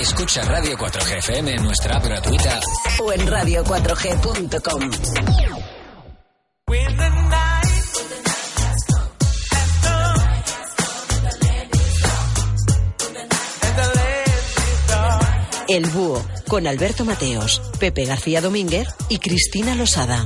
Escucha Radio 4G FM en nuestra app gratuita o en radio4g.com. El Búho, con Alberto Mateos, Pepe García Domínguez y Cristina Losada.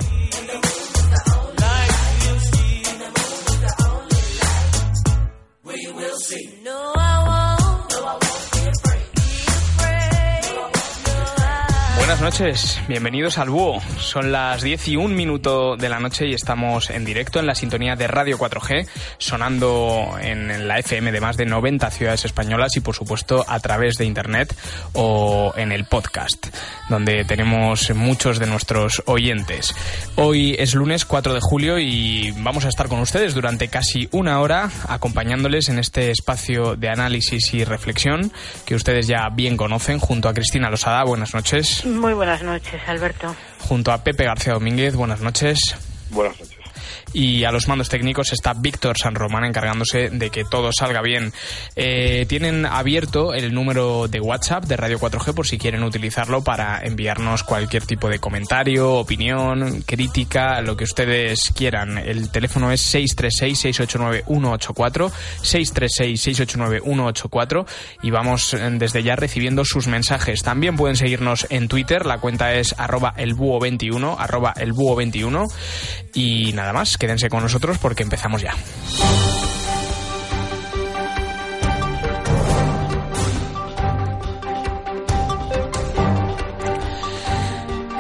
Noches, bienvenidos al Búho. Son las 10 y un minuto de la noche y estamos en directo en la sintonía de Radio 4G, sonando en la FM de más de 90 ciudades españolas y por supuesto a través de internet o en el podcast, donde tenemos muchos de nuestros oyentes. Hoy es lunes 4 de julio y vamos a estar con ustedes durante casi una hora acompañándoles en este espacio de análisis y reflexión que ustedes ya bien conocen junto a Cristina Losada. Buenas noches. Muy buenas noches, Alberto. Junto a Pepe García Domínguez, buenas noches. Buenas noches y a los mandos técnicos está Víctor San Román encargándose de que todo salga bien. Eh, tienen abierto el número de WhatsApp de Radio 4G por si quieren utilizarlo para enviarnos cualquier tipo de comentario, opinión, crítica, lo que ustedes quieran. El teléfono es 636-689-184, 636-689-184 y vamos eh, desde ya recibiendo sus mensajes. También pueden seguirnos en Twitter, la cuenta es arroba elbúho21, arroba elbúho21 y nada más quédense con nosotros porque empezamos ya.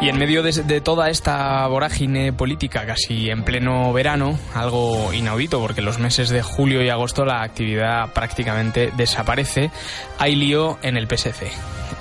Y en medio de, toda esta vorágine política, casi en pleno verano, algo inaudito porque los meses de julio y agosto la actividad prácticamente desaparece, hay lío en el PSC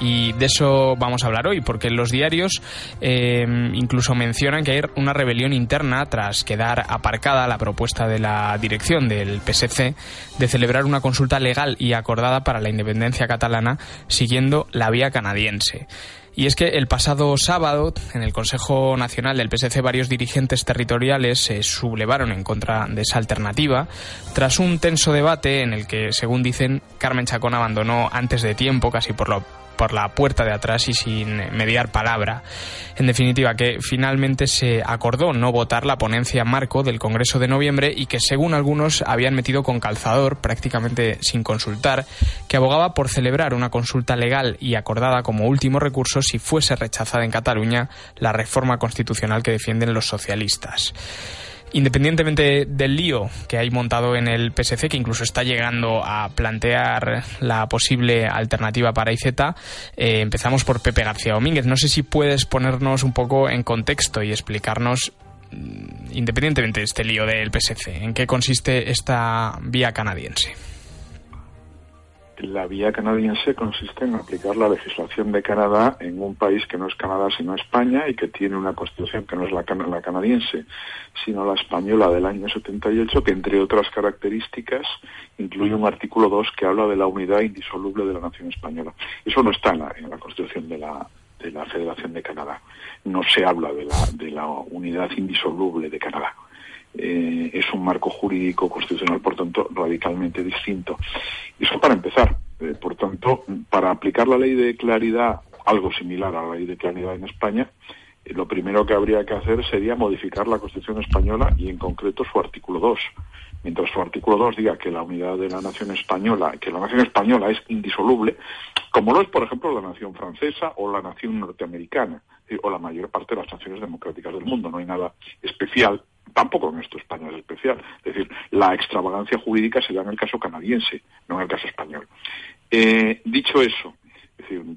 y de eso vamos a hablar hoy, porque los diarios eh, incluso mencionan que hay una rebelión interna tras quedar aparcada la propuesta de la dirección del PSC de celebrar una consulta legal y acordada para la independencia catalana siguiendo la vía canadiense. Y es que el pasado sábado, en el Consejo Nacional del PSC, varios dirigentes territoriales se sublevaron en contra de esa alternativa, tras un tenso debate en el que, según dicen, Carmen Chacón abandonó antes de tiempo, casi por lo por la puerta de atrás y sin mediar palabra. En definitiva, que finalmente se acordó no votar la ponencia marco del Congreso de noviembre y que según algunos habían metido con calzador, prácticamente sin consultar, que abogaba por celebrar una consulta legal y acordada como último recurso si fuese rechazada en Cataluña la reforma constitucional que defienden los socialistas. Independientemente del lío que hay montado en el PSC, que incluso está llegando a plantear la posible alternativa para IZ, eh, empezamos por Pepe García Domínguez. No sé si puedes ponernos un poco en contexto y explicarnos, mm, independientemente de este lío del PSC, en qué consiste esta vía canadiense. La vía canadiense consiste en aplicar la legislación de Canadá en un país que no es Canadá sino España y que tiene una constitución que no es la, la canadiense sino la española del año 78 que entre otras características incluye un artículo 2 que habla de la unidad indisoluble de la nación española. Eso no está en la, en la constitución de la, de la Federación de Canadá. No se habla de la, de la unidad indisoluble de Canadá. Eh, es un marco jurídico constitucional, por tanto, radicalmente distinto. Eso para empezar. Eh, por tanto, para aplicar la ley de claridad, algo similar a la ley de claridad en España, eh, lo primero que habría que hacer sería modificar la Constitución española y, en concreto, su artículo 2. Mientras su artículo 2 diga que la unidad de la nación española, que la nación española es indisoluble, como lo es, por ejemplo, la nación francesa o la nación norteamericana, o la mayor parte de las naciones democráticas del mundo. No hay nada especial tampoco en esto España es especial. Es decir, la extravagancia jurídica se da en el caso canadiense, no en el caso español. Eh, dicho eso,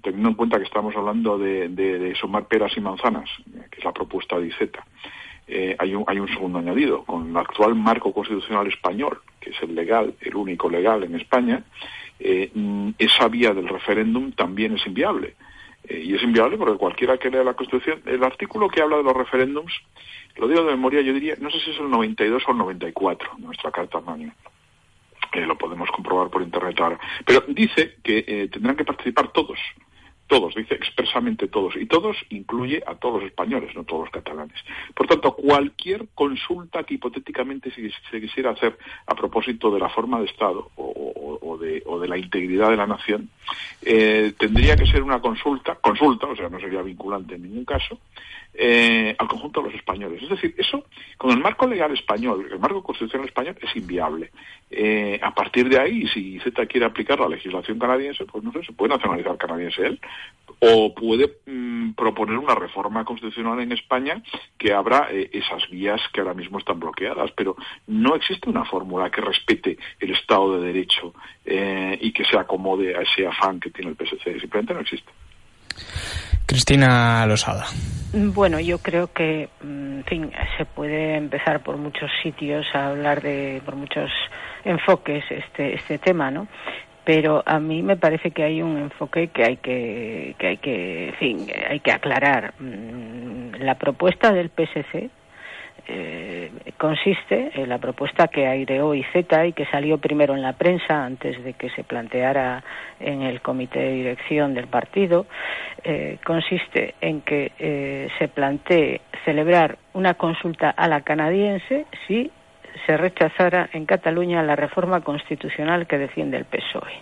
teniendo en cuenta que estamos hablando de, sumar peras y manzanas, que es la propuesta de IZ, eh, hay, un, hay un segundo añadido. Con el actual marco constitucional español, que es el legal, el único legal en España, eh, esa vía del referéndum también es inviable. Eh, y es inviable porque cualquiera que lea la Constitución, el artículo que habla de los referéndums, lo digo de memoria, yo diría, no sé si es el 92 o el 94, nuestra Carta Magna. Eh, lo podemos comprobar por internet ahora. Pero dice que eh, tendrán que participar todos, todos, dice expresamente todos, y todos incluye a todos los españoles, no todos los catalanes. Por tanto, cualquier consulta que hipotéticamente se, quisiera hacer a propósito de la forma de Estado o, de, la integridad de la nación, eh, tendría que ser una consulta, consulta, o sea, no sería vinculante en ningún caso, eh, al conjunto de los españoles. Es decir, eso con el marco legal español, el marco constitucional español es inviable. Eh, a partir de ahí, si Z quiere aplicar la legislación canadiense, pues no sé, se puede nacionalizar canadiense él, o puede mm, proponer una reforma constitucional en España que abra eh, esas vías que ahora mismo están bloqueadas, pero no existe una fórmula que respete el Estado de Derecho y que se acomode a ese afán que tiene el PSC. Simplemente no existe. Cristina Losada. Bueno, yo creo que, mm, fin, se puede empezar por muchos sitios a hablar de, por muchos enfoques este, este tema, ¿no? Pero a mí me parece que hay un enfoque que hay que, que hay que, fin, hay que aclarar. Mm, la propuesta del PSC eh, consiste en la propuesta que aireó Z y que salió primero en la prensa antes de que se planteara en el comité de dirección del partido, eh, consiste en que eh, se plantee celebrar una consulta a la canadiense si se rechazara en Cataluña la reforma constitucional que defiende el PSOE.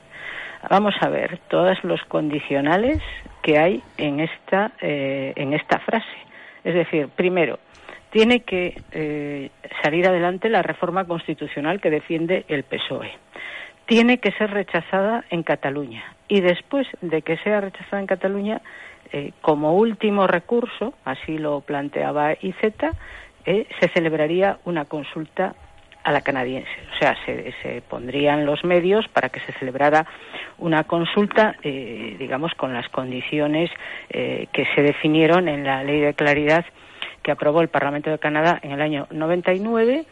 Vamos a ver todos los condicionales que hay en esta, en esta frase. Es decir, primero, tiene que eh, salir adelante la reforma constitucional que defiende el PSOE. Tiene que ser rechazada en Cataluña. Y después de que sea rechazada en Cataluña, eh, como último recurso, así lo planteaba IZ, eh, se celebraría una consulta a la canadiense. O sea, se, se, pondrían los medios para que se celebrara una consulta, digamos, con las condiciones que se definieron en la Ley de Claridad que aprobó el Parlamento de Canadá en el año 99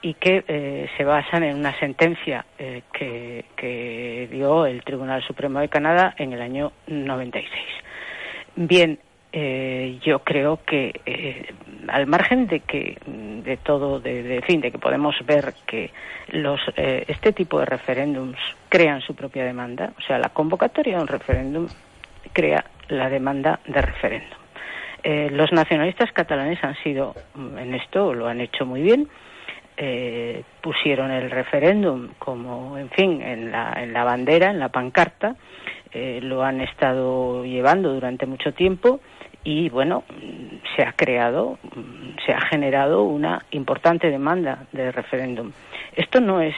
y que eh, se basan en una sentencia eh, que, dio el Tribunal Supremo de Canadá en el año 96. Bien, eh, yo creo que al margen de que de todo, de, fin, de que podemos ver que los este tipo de referéndums crean su propia demanda, o sea, la convocatoria de un referéndum crea la demanda de referéndum. Eh, los nacionalistas catalanes han sido, mm, en esto lo han hecho muy bien, eh, pusieron el referéndum como, en fin, en la, en la bandera, en la pancarta, eh, lo han estado llevando durante mucho tiempo y, bueno, mm, se ha creado, mm, se ha generado una importante demanda de referéndum. Esto no es,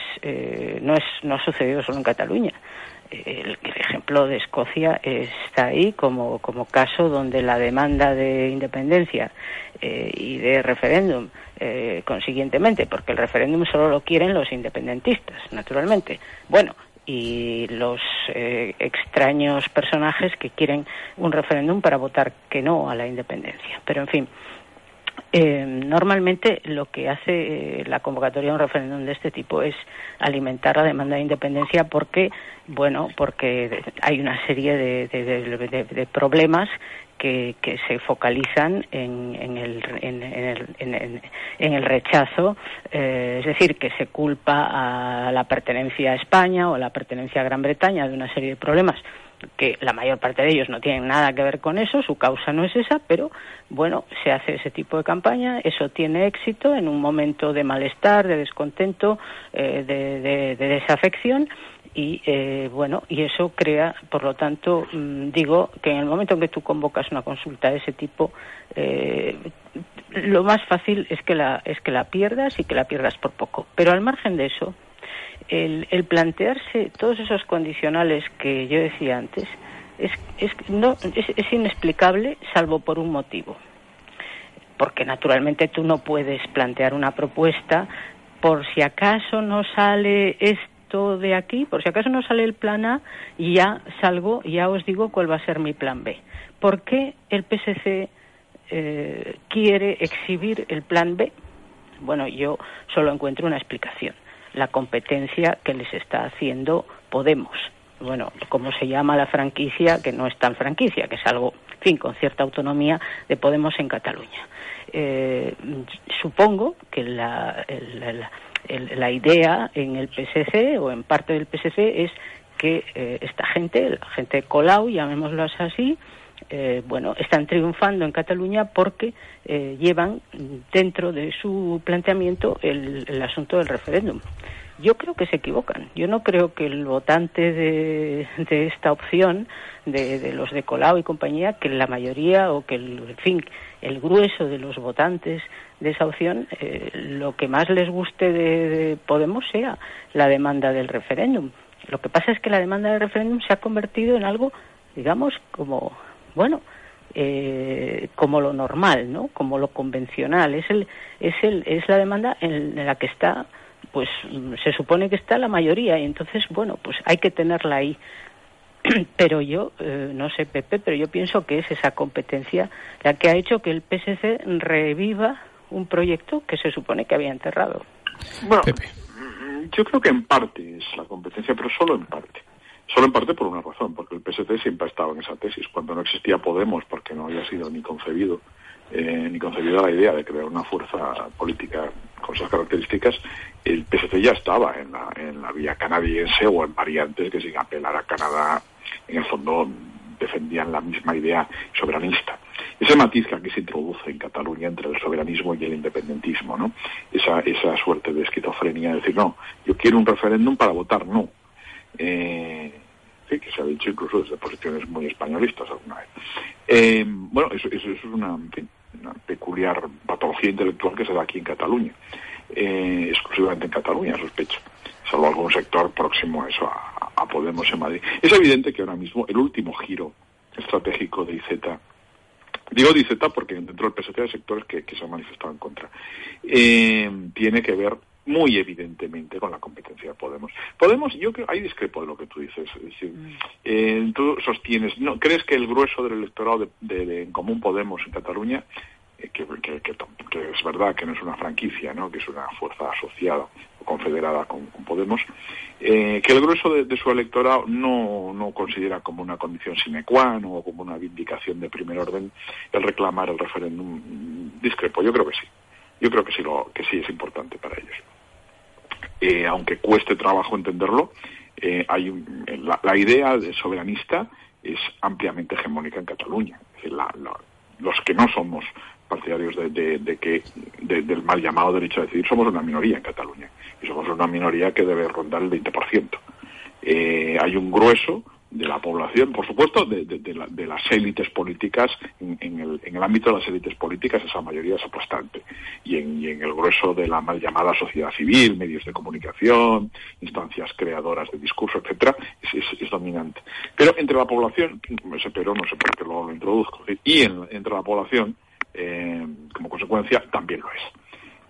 no es, no ha sucedido solo en Cataluña el, ejemplo de Escocia está ahí como, como caso donde la demanda de independencia eh, y de referéndum, eh, consiguientemente, porque el referéndum solo lo quieren los independentistas, naturalmente. Bueno, y los eh, extraños personajes que quieren un referéndum para votar que no a la independencia. Pero, en fin, eh, normalmente lo que hace eh, la convocatoria de un referéndum de este tipo es alimentar la demanda de independencia porque, bueno, porque hay una serie de, problemas que, se focalizan en, el, en, el, rechazo, eh, es decir, que se culpa a la pertenencia a España o a la pertenencia a Gran Bretaña de una serie de problemas que la mayor parte de ellos no tienen nada que ver con eso, su causa no es esa, pero bueno, se hace ese tipo de campaña, eso tiene éxito en un momento de malestar, de descontento, eh, de, desafección y eh, bueno, y eso crea, por lo tanto, mm, digo que en el momento en que tú convocas una consulta de ese tipo, eh, lo más fácil es que la es que la pierdas y que la pierdas por poco. Pero al margen de eso, el, plantearse todos esos condicionales que yo decía antes es, es, no, es, inexplicable salvo por un motivo. Porque naturalmente tú no puedes plantear una propuesta por si acaso no sale esto de aquí, por si acaso no sale el plan A, y ya salgo, ya os digo cuál va a ser mi plan B. ¿Por qué el PSC eh, quiere exhibir el plan B? Bueno, yo solo encuentro una explicación la competencia que les está haciendo Podemos. bueno, como se llama la franquicia, que no es tan franquicia, que es algo, fin, con cierta autonomía de Podemos en Cataluña. Eh, supongo que la, idea en el PSC o en parte del PSC es que eh, esta gente, la gente Colau, llamémoslo así, eh, bueno, están triunfando en Cataluña porque llevan dentro de su planteamiento el, el asunto del referéndum. Yo creo que se equivocan. Yo no creo que el votante de, esta opción, de, los de Colau y compañía, que la mayoría o que, el, fin, el grueso de los votantes de esa opción, eh, lo que más les guste de, Podemos sea la demanda del referéndum. Lo que pasa es que la demanda del referéndum se ha convertido en algo, digamos, como, bueno, eh, como lo normal, ¿no? Como lo convencional. Es el, es el, es la demanda en la que está pues se supone que está la mayoría y entonces, bueno, pues hay que tenerla ahí. Pero yo, eh, no sé, Pepe, pero yo pienso que es esa competencia la que ha hecho que el PSC reviva un proyecto que se supone que había enterrado. Bueno, yo creo que en parte es la competencia, pero solo en parte. Solo en parte por una razón, porque el PSC siempre ha estado en esa tesis. Cuando no existía Podemos, porque no había sido ni concebido, eh, ni concebida la idea de crear una fuerza política con esas características, el PSC ya estaba en la, en la vía canadiense o en variantes que sin apelar a Canadá, en el fondo defendían la misma idea soberanista. Ese matiz que aquí se introduce en Cataluña entre el soberanismo y el independentismo, ¿no? Esa, esa suerte de esquizofrenia de decir, no, yo quiero un referéndum para votar no. Eh, sí, que se ha dicho incluso desde posiciones muy españolistas alguna vez. Eh, bueno, eso, eso, es una, peculiar patología intelectual que se da aquí en Cataluña, eh, exclusivamente en Cataluña, sospecho, salvo algún sector próximo a eso, a, Podemos en Madrid. Es evidente que ahora mismo el último giro estratégico de IZ Digo de IZ porque dentro del PSC hay sectores que, se han manifestado en contra. Eh, tiene que ver muy evidentemente con la competencia de Podemos. Podemos, yo creo, hay discrepo de lo que tú dices. Es decir, mm. eh, tú sostienes, ¿no crees que el grueso del electorado de, En Común Podemos en Cataluña, eh, que, es verdad que no es una franquicia, ¿no? que es una fuerza asociada o confederada con, Podemos, eh, que el grueso de, su electorado no, no considera como una condición sine qua non o como una vindicación de primer orden el reclamar el referéndum discrepo? Yo creo que sí. Yo creo que sí, lo, que sí es importante para ellos. Eh, aunque cueste trabajo entenderlo, eh, hay la, idea de soberanista es ampliamente hegemónica en Cataluña. los que no somos partidarios de, que del mal llamado derecho a decidir somos una minoría en Cataluña y somos una minoría que debe rondar el 20%. Eh, hay un grueso de la población, por supuesto, de, las élites políticas, en, el, ámbito de las élites políticas esa mayoría es aplastante, y en, el grueso de la mal llamada sociedad civil, medios de comunicación, instancias creadoras de discurso, etcétera, es, dominante. Pero entre la población, ese pero no sé por qué lo, introduzco, y entre la población, eh, como consecuencia, también lo es.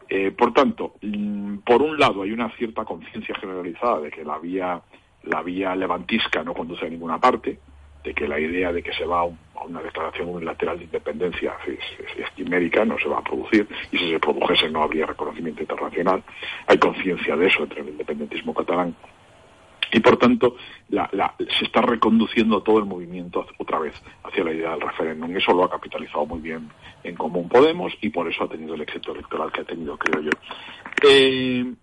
Eh, por tanto, mm, por un lado hay una cierta conciencia generalizada de que la vía la vía levantisca no conduce a ninguna parte, de que la idea de que se va a una declaración unilateral de independencia es, quimérica, no se va a producir, y si se produjese no habría reconocimiento internacional. Hay conciencia de eso entre el independentismo catalán. Y por tanto, se está reconduciendo todo el movimiento otra vez hacia la idea del referéndum. Eso lo ha capitalizado muy bien en Común Podemos y por eso ha tenido el éxito electoral que ha tenido, creo yo. Eh,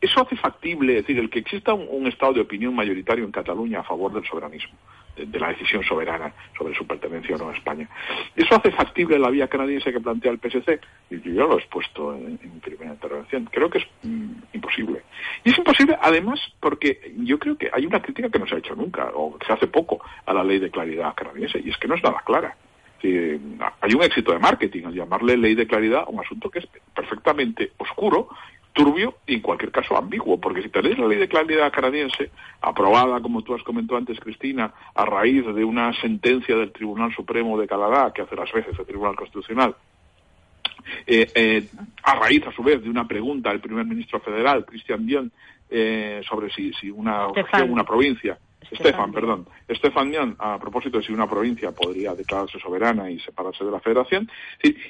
eso hace factible, es decir, el que exista un, estado de opinión mayoritario en Cataluña a favor del soberanismo, de, la decisión soberana sobre su pertenencia o no a España. Eso hace factible la vía canadiense que plantea el PSC. Y yo lo he expuesto en, primera intervención. Creo que es mm, imposible. Y es imposible, además, porque yo creo que hay una crítica que no se ha hecho nunca, o que se hace poco, a la ley de claridad canadiense, y es que no es nada clara. hay un éxito de marketing al llamarle ley de claridad a un asunto que es perfectamente oscuro turbio y en cualquier caso ambiguo, porque si tenéis la ley de claridad canadiense, aprobada, como tú has comentado antes, Cristina, a raíz de una sentencia del Tribunal Supremo de Canadá, que hace las veces el Tribunal Constitucional, eh, eh, a raíz, a su vez, de una pregunta del primer ministro federal, Christian Dion, eh, sobre si, si una, una provincia, Estefan, perdón, Estefan Dion, a propósito de si una provincia podría declararse soberana y separarse de la federación,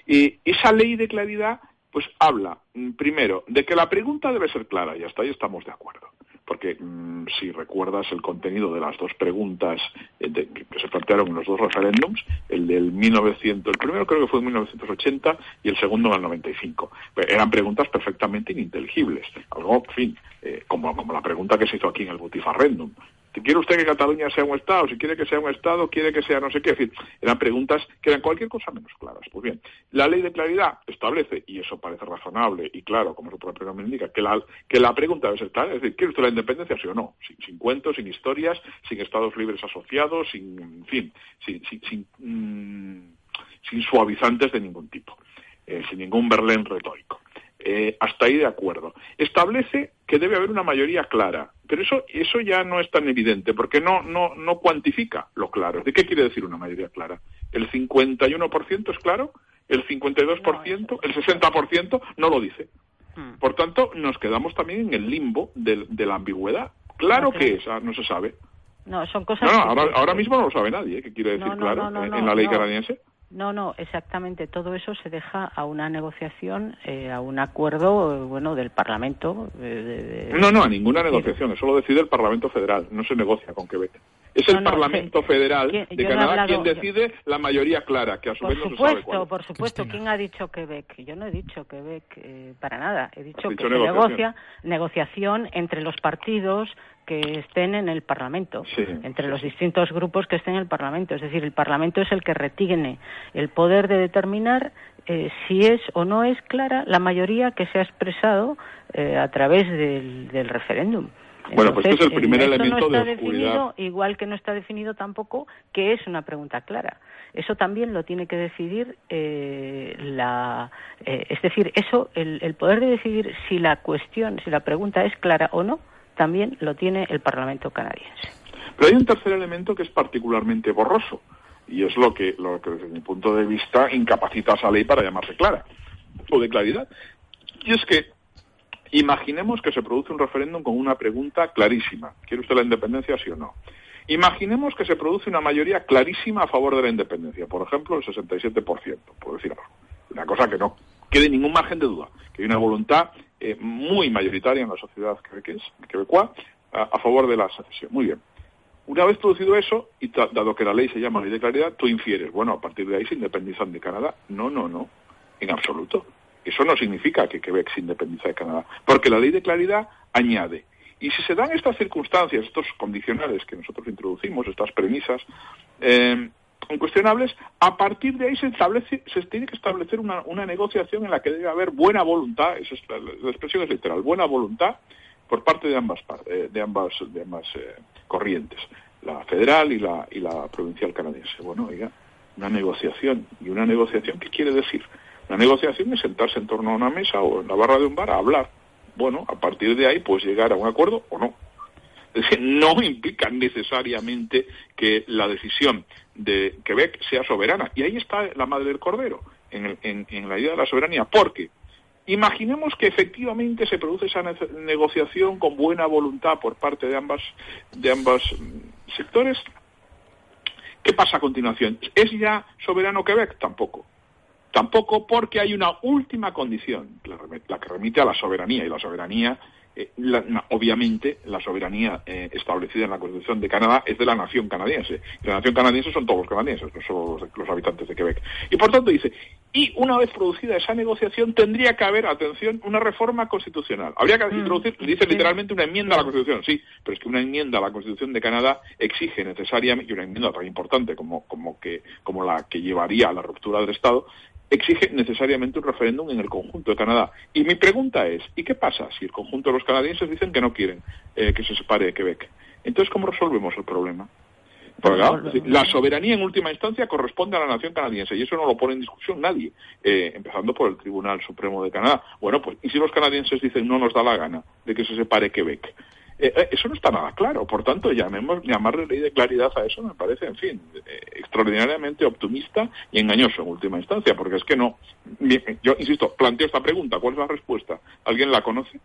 y esa ley de claridad pues habla, mm, primero, de que la pregunta debe ser clara, y hasta ahí estamos de acuerdo. porque mm, si recuerdas el contenido de las dos preguntas eh, que se plantearon en los dos referéndums, el del 1900, el primero creo que fue en 1980 y el segundo en el 95, eran preguntas perfectamente ininteligibles, algo, en fin, eh, como, como la pregunta que se hizo aquí en el Butifarrendum quiere usted que Cataluña sea un Estado, si quiere que sea un Estado, quiere que sea no sé qué. Es decir, eran preguntas que eran cualquier cosa menos claras. Pues bien, la ley de claridad establece, y eso parece razonable y claro, como su propio nombre indica, que la, que la pregunta debe ser clara, es decir, ¿quiere usted la independencia, sí o no? Sin, cuentos, sin historias, sin Estados libres asociados, sin, en fin, sin, sin, mm, suavizantes de ningún tipo, eh, sin ningún Berlín retórico. Eh, hasta ahí de acuerdo. Establece que debe haber una mayoría clara, pero eso, eso ya no es tan evidente porque no, no, no cuantifica lo claro. ¿De qué quiere decir una mayoría clara? ¿El 51% es claro? ¿El 52%? ¿El 60%? No lo dice. Hmm. Por tanto, nos quedamos también en el limbo de, la ambigüedad. Claro que es, no se sabe. No, son cosas. ahora, mismo no lo sabe nadie. ¿eh? ¿Qué quiere decir claro en la ley canadiense? No, no, exactamente. Todo eso se deja a una negociación, eh, a un acuerdo, bueno, del Parlamento. no, no, a ninguna negociación. Eso lo decide el Parlamento Federal. No se negocia con Quebec. Es el Parlamento Federal de Canadá quien decide la mayoría clara, que a su por vez no supuesto, se sabe Por supuesto, ¿quién ha dicho Quebec? Yo no he dicho Quebec eh, para nada. He dicho que se negocia negociación entre los partidos, que estén en el Parlamento, entre los distintos grupos que estén en el Parlamento. Es decir, el Parlamento es el que retiene el poder de determinar eh, si es o no es clara la mayoría que se ha expresado eh, a través del, referéndum. Bueno, pues este es el primer elemento no está Definido, igual que no está definido tampoco que es una pregunta clara. Eso también lo tiene que decidir eh, la, es decir, eso el, el poder de decidir si la cuestión, si la pregunta es clara o no, también lo tiene el Parlamento canadiense. Pero hay un tercer elemento que es particularmente borroso y es lo que, desde mi punto de vista incapacita a esa ley para llamarse clara o de claridad. Y es que imaginemos que se produce un referéndum con una pregunta clarísima. ¿Quiere usted la independencia, sí o no? Imaginemos que se produce una mayoría clarísima a favor de la independencia, por ejemplo, el 67%, por decir algo. Una cosa que no quede ningún margen de duda, que hay una voluntad eh, muy mayoritaria en la sociedad quebecoa a, a favor de la secesión. Muy bien. Una vez producido eso, y dado que la ley se llama ley de claridad, tú infieres, bueno, a partir de ahí se independizan de Canadá. No, no, no, en absoluto. Eso no significa que Quebec se independiza de Canadá, porque la ley de claridad añade, y si se dan estas circunstancias, estos condicionales que nosotros introducimos, estas premisas, eh, incuestionables, a partir de ahí se establece, se tiene que establecer una, negociación en la que debe haber buena voluntad, esa es la, expresión es literal, buena voluntad por parte de ambas eh, de ambas de ambas eh, corrientes, la federal y la y la provincial canadiense. Bueno, oiga, una negociación y una negociación ¿qué quiere decir? Una negociación es sentarse en torno a una mesa o en la barra de un bar a hablar. Bueno, a partir de ahí pues llegar a un acuerdo o no. No implica necesariamente que la decisión de Quebec sea soberana. Y ahí está la madre del cordero, en, la idea de la soberanía. Porque imaginemos que efectivamente se produce esa negociación con buena voluntad por parte de ambas, de ambos mm, sectores. ¿Qué pasa a continuación? ¿Es ya soberano Quebec? Tampoco. Tampoco porque hay una última condición, la que remite a la soberanía, y la soberanía eh, obviamente la soberanía eh, establecida en la Constitución de Canadá es de la nación canadiense. Y la nación canadiense son todos los canadienses, no solo los, habitantes de Quebec. Y por tanto dice, y una vez producida esa negociación tendría que haber, atención, una reforma constitucional. Habría que mm. introducir, dice literalmente una enmienda a la Constitución, sí, pero es que una enmienda a la Constitución de Canadá exige necesariamente, y una enmienda tan importante como, como, que, como la que llevaría a la ruptura del Estado, exige necesariamente un referéndum en el conjunto de Canadá. Y mi pregunta es, ¿y qué pasa si el conjunto de los canadienses dicen que no quieren eh, que se separe de Quebec? Entonces, ¿cómo resolvemos el problema? la soberanía en última instancia corresponde a la nación canadiense y eso no lo pone en discusión nadie, eh, empezando por el Tribunal Supremo de Canadá. Bueno, pues, ¿y si los canadienses dicen no nos da la gana de que se separe Quebec? Eh, eh, eso no está nada claro. Por tanto, llamemos, llamarle ley de claridad a eso me parece, en fin, eh, extraordinariamente optimista y engañoso en última instancia, porque es que no. Yo insisto, planteo esta pregunta. ¿Cuál es la respuesta? ¿Alguien la conoce?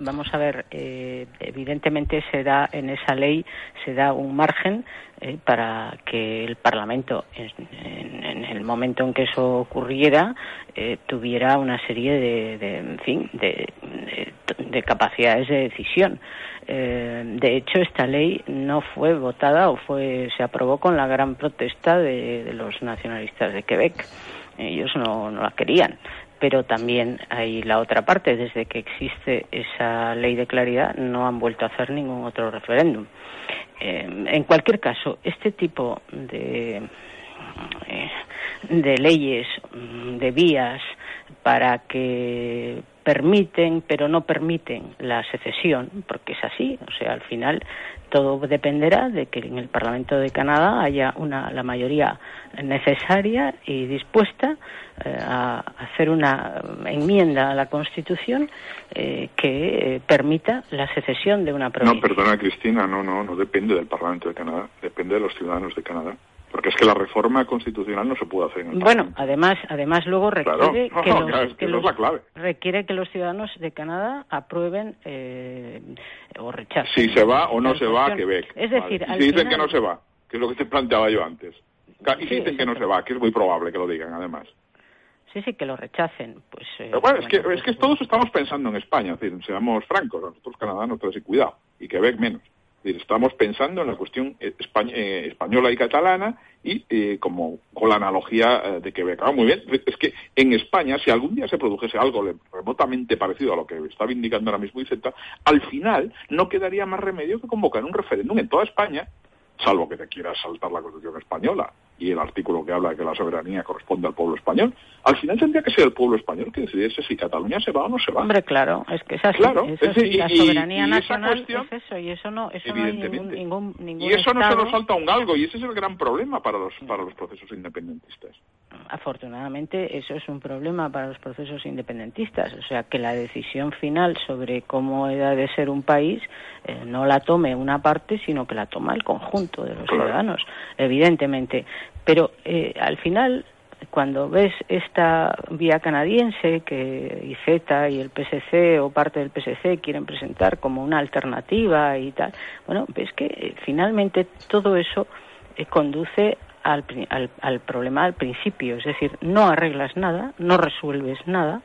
Vamos a ver, eh, evidentemente se da en esa ley se da un margen eh, para que el Parlamento, en, el momento en que eso ocurriera, eh, tuviera una serie de, en fin, de, de capacidades de decisión. Eh, de hecho, esta ley no fue votada o fue se aprobó con la gran protesta de, los nacionalistas de Quebec. Ellos no, no la querían pero también hay la otra parte. Desde que existe esa ley de claridad no han vuelto a hacer ningún otro referéndum. Eh, en cualquier caso, este tipo de, eh, de leyes, de vías para que permiten, pero no permiten la secesión, porque es así, o sea, al final todo dependerá de que en el Parlamento de Canadá haya una, la mayoría necesaria y dispuesta eh, a hacer una enmienda a la Constitución eh, que eh, permita la secesión de una provincia. No, perdona, Cristina, no, no, no depende del Parlamento de Canadá, depende de los ciudadanos de Canadá. Porque es que la reforma constitucional no se puede hacer en el Bueno, además, además luego requiere que, los, requiere que los ciudadanos de Canadá aprueben eh, o rechacen. Si se va o no se va a Quebec. Es decir, si dicen que no se va, que es lo que te planteaba yo antes. Y si dicen que no se va, que es muy probable que lo digan, además. Sí, sí, que lo rechacen. Pues, eh, bueno, es que, es que todos estamos pensando en España, es decir, seamos francos, nosotros Canadá no tenemos cuidado, y Quebec menos estamos pensando en la cuestión eh, eh, española y catalana y eh, como con la analogía de Quebec. Ah, muy bien, es que en España, si algún día se produjese algo remotamente parecido a lo que estaba indicando ahora mismo Iceta, al final no quedaría más remedio que convocar un referéndum en toda España salvo que te quieras saltar la Constitución española y el artículo que habla de que la soberanía corresponde al pueblo español, al final tendría que ser el pueblo español que decidiese si Cataluña se va o no se va. Hombre, claro, es que es así. Claro, la soberanía nacional es eso, y eso no, eso no hay ningún, ningún, Y eso no se nos salta un galgo, y ese es el gran problema para los, para los procesos independentistas. Afortunadamente, eso es un problema para los procesos independentistas, o sea, que la decisión final sobre cómo ha de ser un país eh, no la tome una parte, sino que la toma el conjunto de los ciudadanos, evidentemente. Pero eh, al final, cuando ves esta vía canadiense que IZ y el PSC o parte del PSC quieren presentar como una alternativa y tal, bueno, ves que eh, finalmente todo eso eh, conduce al, al, al, problema al principio, es decir, no arreglas nada, no resuelves nada,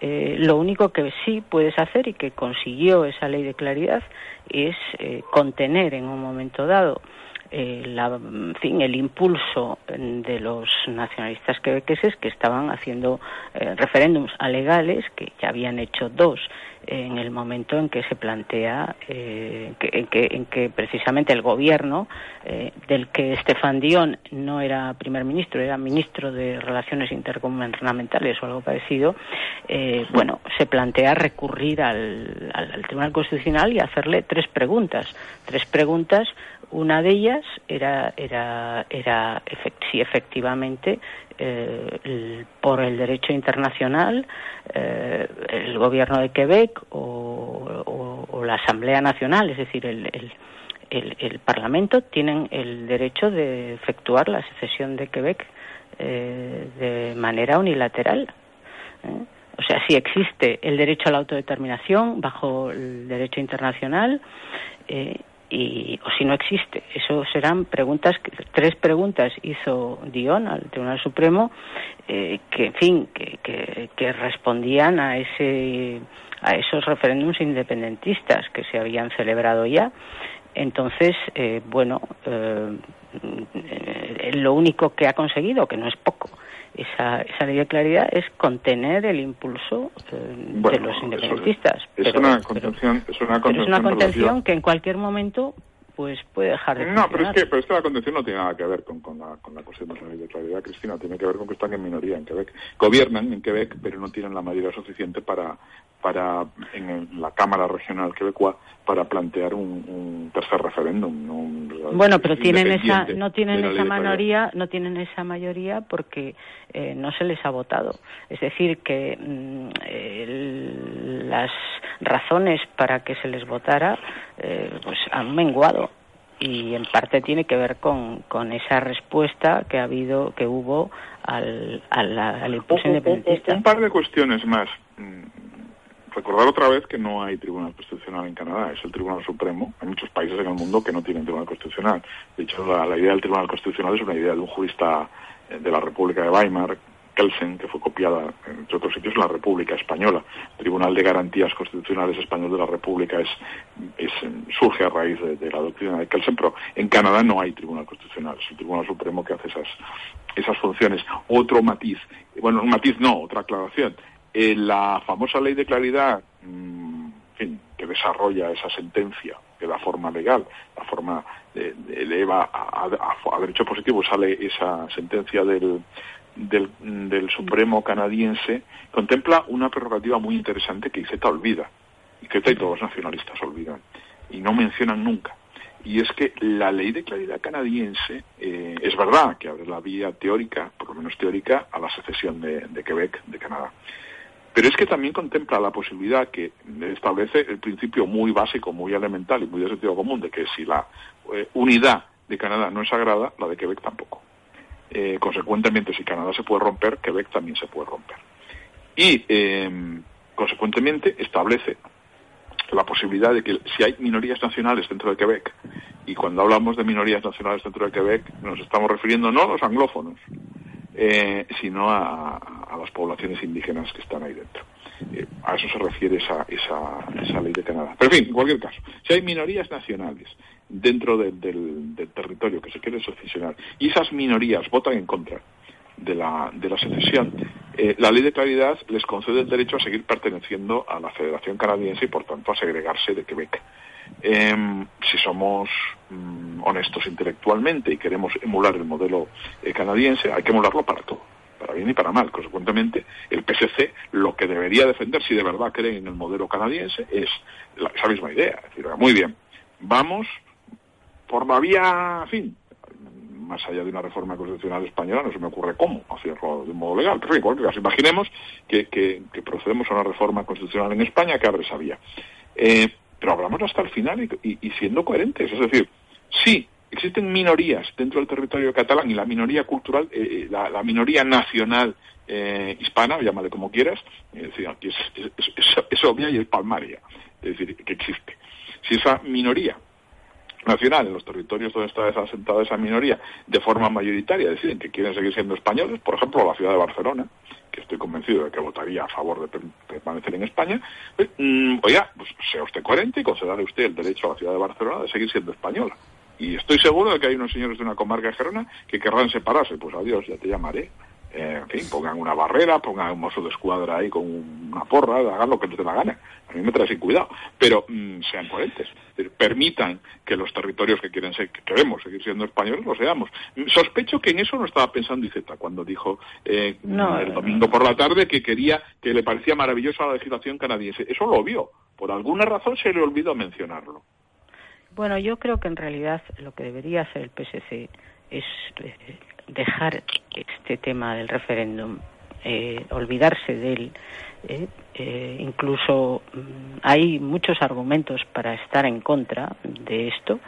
eh, lo único que sí puedes hacer y que consiguió esa ley de claridad es eh, contener en un momento dado eh, la, fin, el impulso de los nacionalistas quebequeses que estaban haciendo eh, referéndums alegales, que ya habían hecho dos en el momento en que se plantea eh, en, que, en, que, precisamente el gobierno eh, del que Estefan Dion no era primer ministro, era ministro de Relaciones Intergubernamentales o algo parecido, eh, bueno, se plantea recurrir al, al, Tribunal Constitucional y hacerle tres preguntas, tres preguntas una de ellas era, era, era si efectivamente eh, por el derecho internacional eh, el gobierno de Quebec o, la Asamblea Nacional, es decir, el, el, Parlamento, tienen el derecho de efectuar la secesión de Quebec eh, de manera unilateral. O sea, si existe el derecho a la autodeterminación bajo el derecho internacional y, o si no existe. Eso serán preguntas, tres preguntas hizo Dion al Tribunal Supremo eh, que, en fin, que, que, respondían a ese a esos referéndums independentistas que se habían celebrado ya. Entonces, eh, bueno, eh, lo único que ha conseguido, que no es poco, esa, esa ley de claridad es contener el impulso eh, de los independentistas. Es, una contención, es una contención, es una contención que en cualquier momento pues puede dejar de No, pero es, que, pero es que la contención no tiene nada que ver con, con, la, con la cuestión de la claridad, Cristina. Tiene que ver con que están en minoría en Quebec. Gobiernan en Quebec, pero no tienen la mayoría suficiente para, para en la Cámara Regional Quebecoa para plantear un, tercer referéndum. bueno, pero tienen esa, no tienen esa mayoría, no tienen esa mayoría porque eh, no se les ha votado. Es decir, que mm, las razones para que se les votara eh, pues han menguado y en parte tiene que ver con, con esa respuesta que ha habido, que hubo al, al, al impulso independentista. Un par de cuestiones más. Mm, recordar otra vez que no hay tribunal constitucional en Canadá, es el Tribunal Supremo. Hay muchos países en el mundo que no tienen tribunal constitucional. De hecho, la, idea del tribunal constitucional es una idea de un jurista de la República de Weimar, Kelsen, que fue copiada, entre otros sitios, en la República Española. El Tribunal de Garantías Constitucionales Español de la República es, surge a raíz de, la doctrina de Kelsen, pero en Canadá no hay Tribunal Constitucional, es el Tribunal Supremo que hace esas, esas funciones. Otro matiz, bueno, un matiz no, otra aclaración. la famosa ley de claridad, mm, que desarrolla esa sentencia, que da forma legal, la forma eleva a, a, derecho positivo, sale esa sentencia del, del, Supremo canadiense contempla una prerrogativa muy interesante que ICETA olvida, y que todos los nacionalistas olvidan, y no mencionan nunca. Y es que la ley de claridad canadiense eh, es verdad que abre la vía teórica, por lo menos teórica, a la secesión de, Quebec de Canadá. Pero es que también contempla la posibilidad que establece el principio muy básico, muy elemental y muy de sentido común de que si la eh, unidad de Canadá no es sagrada, la de Quebec tampoco. Eh, consecuentemente, si Canadá se puede romper, Quebec también se puede romper. Y, eh, consecuentemente, establece la posibilidad de que si hay minorías nacionales dentro de Quebec, y cuando hablamos de minorías nacionales dentro de Quebec, nos estamos refiriendo no a los anglófonos, eh, sino a, las poblaciones indígenas que están ahí dentro. a eso se refiere esa, esa, esa ley de Canadá. Pero en fin, en cualquier caso, si hay minorías nacionales dentro del, territorio que se quiere secesionar y esas minorías votan en contra de la, de la secesión, eh, la ley de claridad les concede el derecho a seguir perteneciendo a la Federación Canadiense y por tanto a segregarse de Quebec. Em, si somos mm, honestos intelectualmente y queremos emular el modelo eh, canadiense, hay que emularlo para todo, para bien y para mal. Consecuentemente, el PSC lo que debería defender, si de verdad creen en el modelo canadiense, es esa misma idea. Es decir, muy bien, vamos por la vía, en fin, más allá de una reforma constitucional española, no se me ocurre cómo hacerlo de un modo legal. Pero en cualquier caso, imaginemos que, que, procedemos a una reforma constitucional en España que abre esa vía. Eh, pero hablamos hasta el final y, siendo coherentes. Es decir, sí, existen minorías dentro del territorio catalán y la minoría cultural, eh, eh, la, minoría nacional hispana, llámale como quieras, es, es obvia y es palmaria, es decir, que existe. Si esa minoría nacional en los territorios donde está asentada esa minoría de forma mayoritaria deciden que quieren seguir siendo españoles, por ejemplo la ciudad de Barcelona, que estoy convencido de que votaría a favor de permanecer en España, pues, mm, oiga, pues sea usted coherente y concedale usted el derecho a la ciudad de Barcelona de seguir siendo española. Y estoy seguro de que hay unos señores de una comarca Gerona que querrán separarse, pues adiós, ya te llamaré. Eh, en fin, pongan una barrera, pongan un mozo de escuadra ahí con una porra, hagan lo que les dé la gana. A mí me trae sin cuidado. Pero mm, sean coherentes. Permitan que los territorios que quieren ser, que queremos seguir siendo españoles, lo seamos. Sospecho que en eso no estaba pensando Iceta cuando dijo eh, el domingo por la tarde que quería, que le parecía maravillosa la legislación canadiense. Eso lo vio. Por alguna razón se le olvidó mencionarlo. Bueno, yo creo que en realidad lo que debería hacer el PSC es eh, dejar este tema del referéndum, eh, olvidarse de él. Eh, eh, incluso mm, hay muchos argumentos para estar en contra de esto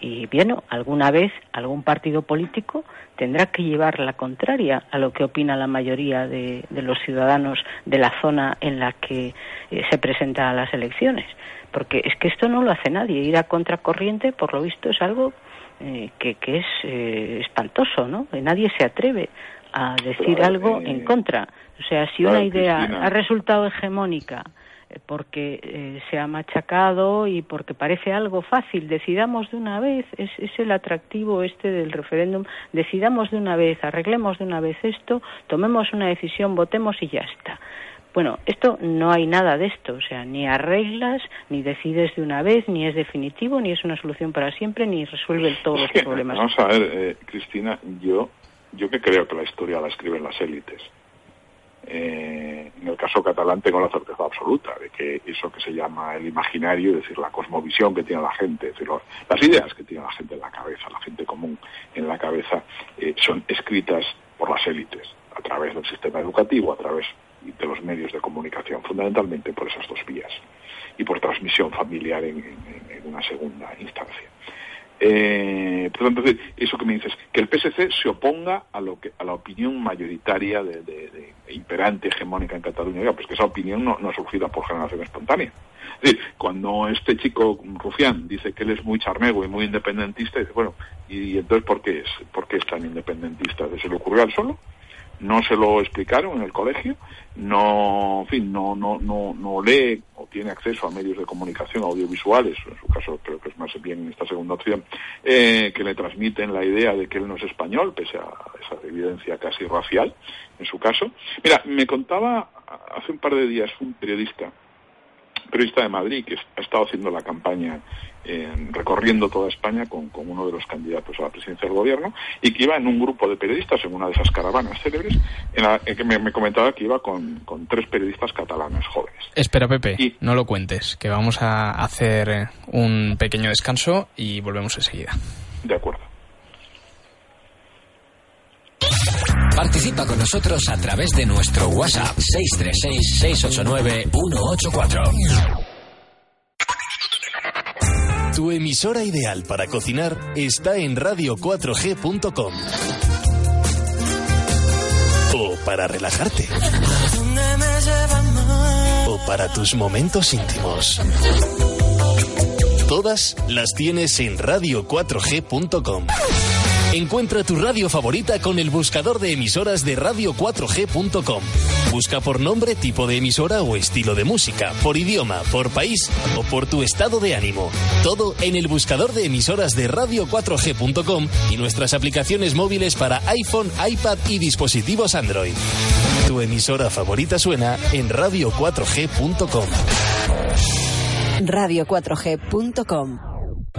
y bien, alguna vez algún partido político tendrá que llevar la contraria a lo que opina la mayoría de, de los ciudadanos de la zona en la que se presenta a las elecciones. Porque es que esto no lo hace nadie. Ir a contracorriente, por lo visto, es algo eh, que, que, es eh, espantoso, ¿no? Nadie se atreve a decir algo en eh, contra. O sea, si una idea ha resultado hegemónica porque se ha machacado y porque parece algo fácil, decidamos de una vez, es, es el atractivo este del referéndum, decidamos de una vez, arreglemos de una vez esto, tomemos una decisión, votemos y ya está. Bueno, esto no hay nada de esto, o sea, ni arreglas, ni decides de una vez, ni es definitivo, ni es una solución para siempre, ni resuelve todos los problemas. Vamos a ver, eh, Cristina, yo, yo que creo que la historia la escriben las élites. Eh, en el caso catalán tengo la certeza absoluta de que eso que se llama el imaginario, es decir, la cosmovisión que tiene la gente, es decir, las ideas que tiene la gente en la cabeza, la gente común en la cabeza, eh, son escritas por las élites, a través del sistema educativo, a través de los medios de comunicación, fundamentalmente por esas dos vías y por transmisión familiar en, una segunda instancia. Eh, por tanto, eso que me dices, que el PSC se oponga a lo que a la opinión mayoritaria de, imperante, hegemónica en Cataluña, pues que esa opinión no, ha surgido por generación espontánea. Es decir, cuando este chico Rufián dice que él es muy charnego y muy independentista, dice, bueno, ¿y, entonces por qué es, por qué es tan independentista? ¿Se le ocurrió al solo? No se lo explicaron en el colegio, no, en fin, no, no, no, no lee o tiene acceso a medios de comunicación audiovisuales, en su caso creo que es más bien esta segunda opción, eh, que le transmiten la idea de que él no es español, pese a esa evidencia casi racial, en su caso. Mira, me contaba hace un par de días un periodista, periodista de Madrid, que ha estado haciendo la campaña recorriendo toda España con, uno de los candidatos a la presidencia del gobierno y que iba en un grupo de periodistas en una de esas caravanas célebres en la que me, comentaba que iba con, tres periodistas catalanas jóvenes. Espera, Pepe, no lo cuentes, que vamos a hacer eh, un pequeño descanso y volvemos enseguida. De acuerdo. Participa con nosotros a través de nuestro WhatsApp 636 689 184. Tu emisora ideal para cocinar está en radio4g.com. O para relajarte. O para tus momentos íntimos. Todas las tienes en radio4g.com. Encuentra tu radio favorita con el buscador de emisoras de radio4g.com. Busca por nombre, tipo de emisora o estilo de música, por idioma, por país o por tu estado de ánimo. Todo en el buscador de emisoras de radio4g.com y nuestras aplicaciones móviles para iPhone, iPad y dispositivos Android. Tu emisora favorita suena en radio4g.com. Radio4g.com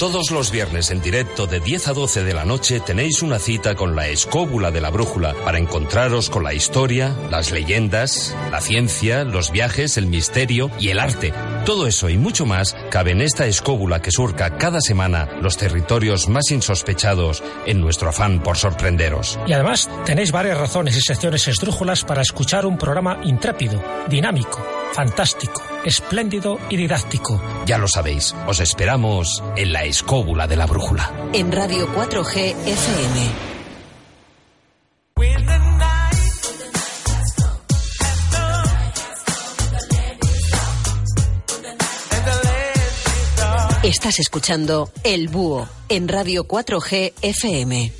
Todos los viernes en directo de 10 a 12 de la noche tenéis una cita con la escóbula de la brújula para encontraros con la historia, las leyendas, la ciencia, los viajes, el misterio y el arte. Todo eso y mucho más cabe en esta escóbula que surca cada semana los territorios más insospechados en nuestro afán por sorprenderos. Y además tenéis varias razones y secciones esdrújulas para escuchar un programa intrépido, dinámico, fantástico, espléndido y didáctico. Ya lo sabéis, os esperamos en la escóbula de la brújula. En Radio 4G FM. Estás escuchando El Búho en Radio 4G FM.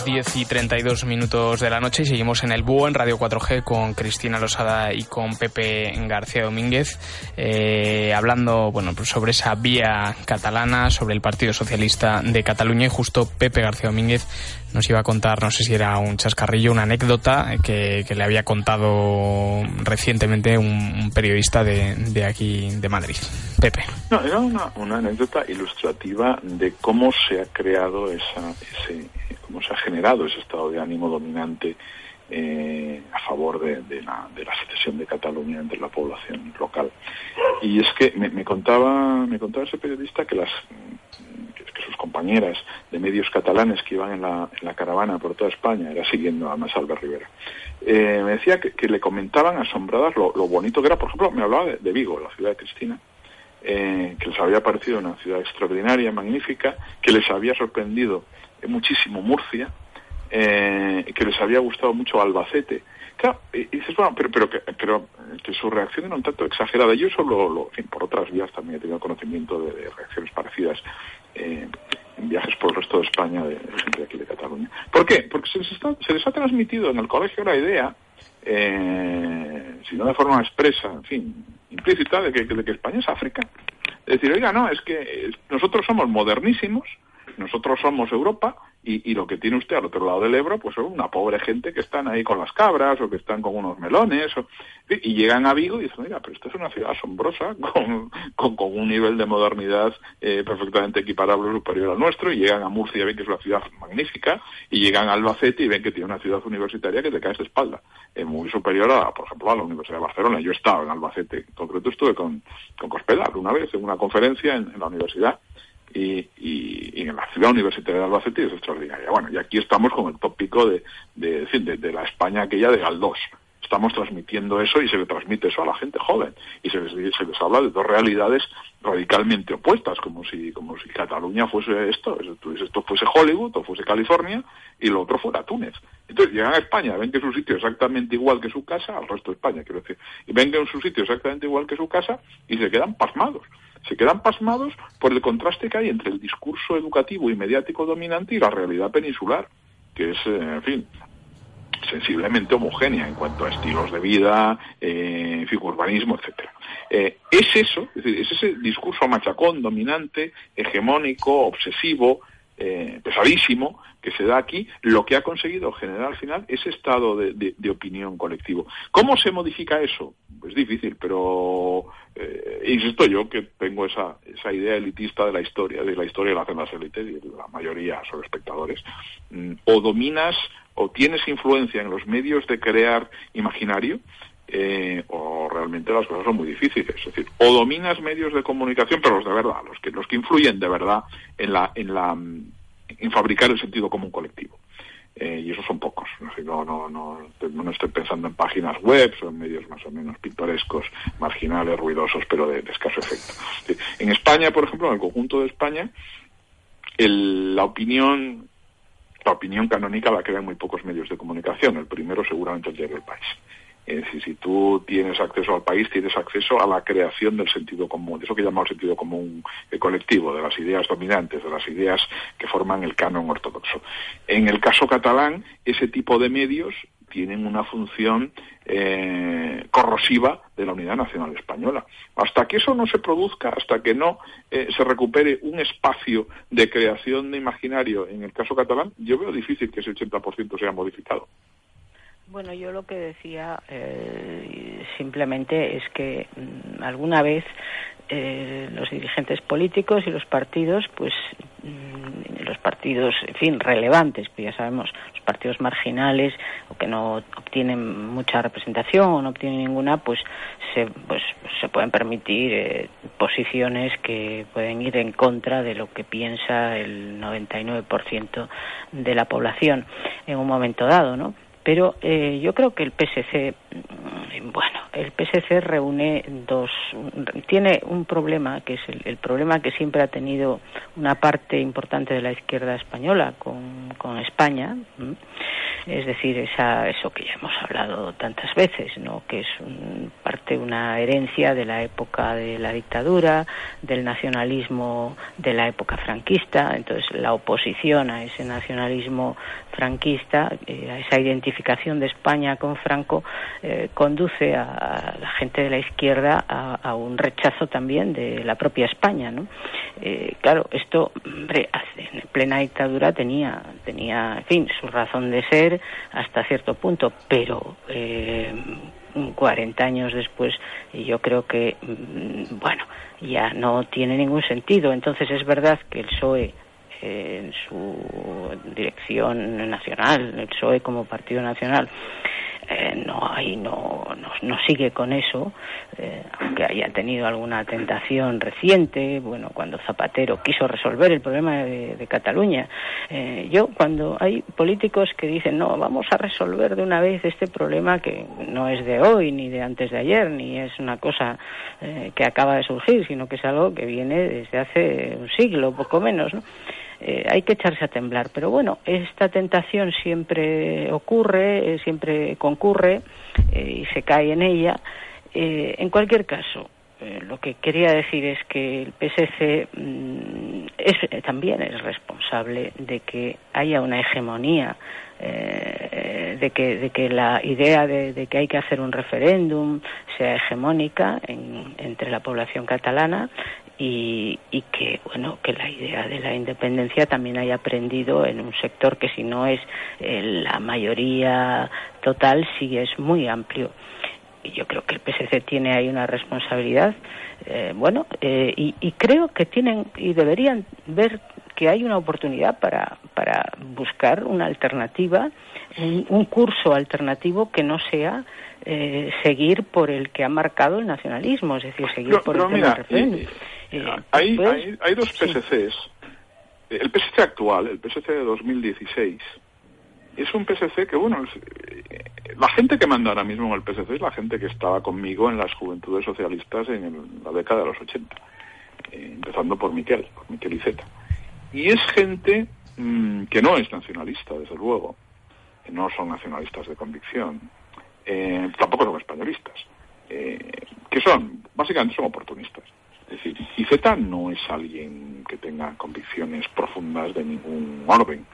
Las 10 y 32 minutos de la noche y seguimos en el Búho, en Radio 4G, con Cristina Losada y con Pepe García Domínguez, eh, hablando bueno, pues sobre esa vía catalana, sobre el Partido Socialista de Cataluña. Y justo Pepe García Domínguez nos iba a contar, no sé si era un chascarrillo, una anécdota que, le había contado recientemente un, periodista de, aquí, de Madrid. Pepe. No, era una, una anécdota ilustrativa de cómo se ha creado esa, ese cómo se ha generado ese estado de ánimo dominante eh, a favor de, la, de, la, secesión de Cataluña entre la población local. Y es que me, contaba me contaba ese periodista que las que sus compañeras de medios catalanes que iban en la, en la caravana por toda España, era siguiendo a Masalva Rivera, eh, me decía que, le comentaban asombradas lo, bonito que era, por ejemplo, me hablaba de, Vigo, la ciudad de Cristina, eh, que les había parecido una ciudad extraordinaria, magnífica, que les había sorprendido muchísimo Murcia, eh, que les había gustado mucho Albacete. Claro, y, dices, bueno, pero, pero, que, pero que su reacción era un tanto exagerada. Yo solo, lo, en fin, por otras vías también he tenido conocimiento de, reacciones parecidas eh, en viajes por el resto de España, de, gente de aquí de Cataluña. ¿Por qué? Porque se les, se les ha transmitido en el colegio la idea, eh, si no de forma expresa, en fin, implícita, de que, de que España es África. Es decir, oiga, no, es que nosotros somos modernísimos, nosotros somos Europa y, lo que tiene usted al otro lado del Ebro, pues son una pobre gente que están ahí con las cabras o que están con unos melones y, llegan a Vigo y dicen, mira, pero esta es una ciudad asombrosa con, un nivel de modernidad eh, perfectamente equiparable o superior al nuestro y llegan a Murcia y ven que es una ciudad magnífica y llegan a Albacete y ven que tiene una ciudad universitaria que te cae de espalda, es muy superior a, por ejemplo, a la Universidad de Barcelona. Yo he estado en Albacete, en concreto estuve con, con Cospedal una vez en una conferencia en la universidad y, y, en la ciudad universitaria de Albacete es extraordinaria. Bueno, y aquí estamos con el tópico de, de, de, de la España aquella de Galdós estamos transmitiendo eso y se le transmite eso a la gente joven. Y se les, se les habla de dos realidades radicalmente opuestas como si como si Cataluña fuese esto esto fuese Hollywood o fuese California y lo otro fuera Túnez. Entonces llegan a España ven que su sitio es exactamente igual que su casa al resto de España quiero decir y ven que en su sitio exactamente igual que su casa y se quedan pasmados. Se quedan pasmados por el contraste que hay entre el discurso educativo y mediático dominante y la realidad peninsular que es, eh, en fin, sensiblemente homogénea en cuanto a estilos de vida, eh, urbanismo, etcétera. Eh, es eso, es, decir, es ese discurso machacón, dominante, hegemónico, obsesivo, eh, pesadísimo que se da aquí, lo que ha conseguido generar al final ese estado de, opinión colectivo. ¿Cómo se modifica eso? Es difícil, pero eh, insisto yo que tengo esa, esa idea elitista de la historia, de la historia hacen las élites y la mayoría son espectadores. Mm, o dominas o tienes influencia en los medios de crear imaginario, eh, o realmente las cosas son muy difíciles. Es decir, o dominas medios de comunicación, pero los de verdad, los que, los que influyen de verdad en la, en la, en fabricar el sentido común colectivo. Eh, y esos son pocos. No, no, no, no, estoy pensando en páginas web, son medios más o menos pintorescos, marginales, ruidosos, pero de, escaso efecto. En España, por ejemplo, en el conjunto de España, la opinión la opinión canónica la crean muy pocos medios de comunicación. El primero seguramente el diario El País. Es decir, si tú tienes acceso al país, tienes acceso a la creación del sentido común, de eso que llamamos sentido común colectivo, de las ideas dominantes, de las ideas que forman el canon ortodoxo. En el caso catalán, ese tipo de medios tienen una función eh, corrosiva de la unidad nacional española. Hasta que eso no se produzca, hasta que no eh, se recupere un espacio de creación de imaginario en el caso catalán, yo veo difícil que ese 80% sea modificado. Bueno, yo lo que decía eh, simplemente es que mm, alguna vez eh, los dirigentes políticos y los partidos, pues mm, los partidos, en fin, relevantes, pues ya sabemos, los partidos marginales o que no obtienen mucha representación o no obtienen ninguna, pues se, pues, se pueden permitir eh, posiciones que pueden ir en contra de lo que piensa el 99% de la población en un momento dado, ¿no? Pero eh, yo creo que el PSC, mm, bueno, el PSC reúne dos, tiene un problema que es el, problema que siempre ha tenido una parte importante de la izquierda española con, con España, es decir, esa, eso que ya hemos hablado tantas veces, ¿no? que es un, parte una herencia de la época de la dictadura, del nacionalismo de la época franquista, entonces la oposición a ese nacionalismo franquista, eh, a esa identificación de España con Franco, eh, conduce a, la gente de la izquierda a, un rechazo también de la propia España. ¿no? Eh, claro, esto, hombre, en plena dictadura tenía, tenía, en fin, su razón de ser hasta cierto punto, pero 40 años después yo creo que, mm, bueno, ya no tiene ningún sentido. Entonces es verdad que el PSOE en su dirección nacional, el PSOE como partido nacional, eh, no, hay, no, no, sigue con eso, eh, aunque haya tenido alguna tentación reciente, bueno, cuando Zapatero quiso resolver el problema de, Cataluña. Eh, yo, cuando hay políticos que dicen, no, vamos a resolver de una vez este problema que no es de hoy, ni de antes de ayer, ni es una cosa que acaba de surgir, sino que es algo que viene desde hace un siglo, poco menos, ¿no? Eh, hay que echarse a temblar. Pero bueno, esta tentación siempre ocurre, eh, siempre concurre eh, y se cae en ella. en cualquier caso, lo que quería decir es que el PSC mm, es, también es responsable de que haya una hegemonía de, que, de que la idea de, que hay que hacer un referéndum sea hegemónica entre la población catalana y, que bueno que la idea de la independencia también haya aprendido en un sector que si no es eh, la mayoría total sí es muy amplio. Y yo creo que el PSC tiene ahí una responsabilidad eh, bueno eh, y, creo que tienen y deberían ver que hay una oportunidad para, para buscar una alternativa, un, curso alternativo que no sea seguir por el que ha marcado el nacionalismo, es decir, seguir por el hay, hay, hay, dos PSCs. El PSC actual, el PSC de 2016, es un PSC que, bueno, eh, la gente que manda ahora mismo en el PSC es la gente que estaba conmigo en las juventudes socialistas en la década de los 80, eh, empezando por Miquel, por Miquel Iceta. Y es gente mm, que no es nacionalista, desde luego, que no son nacionalistas de convicción, eh, tampoco son españolistas, que son, básicamente son oportunistas. Es decir, Iceta no es alguien que tenga convicciones profundas de ningún orden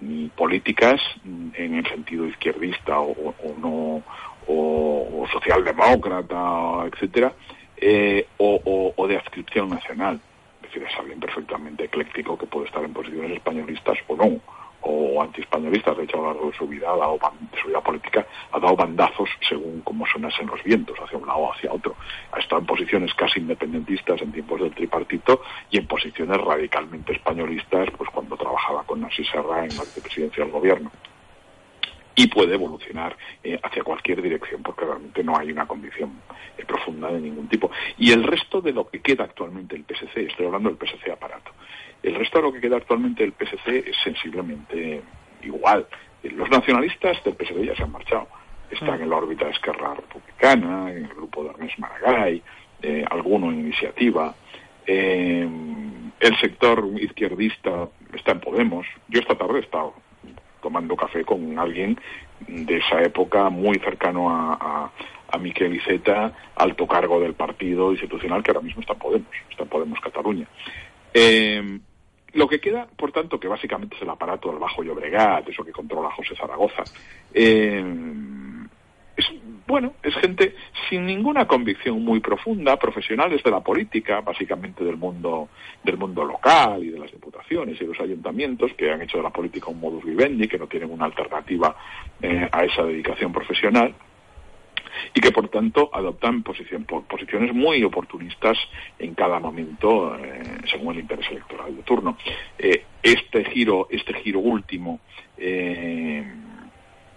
ni políticas en el sentido izquierdista o, no o, socialdemócrata, etcétera, eh, o, de adscripción nacional. Es decir, es alguien perfectamente ecléctico que puede estar en posiciones españolistas o no o antiespañolistas, de hecho a lo largo de su vida, ha dado, su vida política, ha dado bandazos según cómo sonasen los vientos, hacia un lado o hacia otro. Ha estado en posiciones casi independentistas en tiempos del tripartito y en posiciones radicalmente españolistas, pues cuando trabajaba con Narcís Serra en la vicepresidencia del gobierno y puede evolucionar eh, hacia cualquier dirección porque realmente no hay una condición eh, profunda de ningún tipo. Y el resto de lo que queda actualmente el PSC, estoy hablando del PSC aparato, el resto de lo que queda actualmente del PSC es sensiblemente igual. Los nacionalistas del PSC ya se han marchado. Están mm. en la órbita de Esquerra Republicana, en el grupo de Ernest Maragall, eh, alguno en iniciativa. Eh, el sector izquierdista está en Podemos. Yo esta tarde he estado tomando café con alguien de esa época muy cercano a, a, a Miquel Iceta, alto cargo del partido institucional que ahora mismo está en Podemos, está en Podemos Cataluña. Eh, lo que queda, por tanto, que básicamente es el aparato del Bajo Llobregat, eso que controla José Zaragoza, eh, es, bueno, es gente sin ninguna convicción muy profunda, profesionales de la política, básicamente del mundo, del mundo local y de las diputaciones y los ayuntamientos, que han hecho de la política un modus vivendi, que no tienen una alternativa eh, a esa dedicación profesional y que por tanto adoptan posiciones muy oportunistas en cada momento eh, según el interés electoral de turno. Eh, este giro, este giro último eh,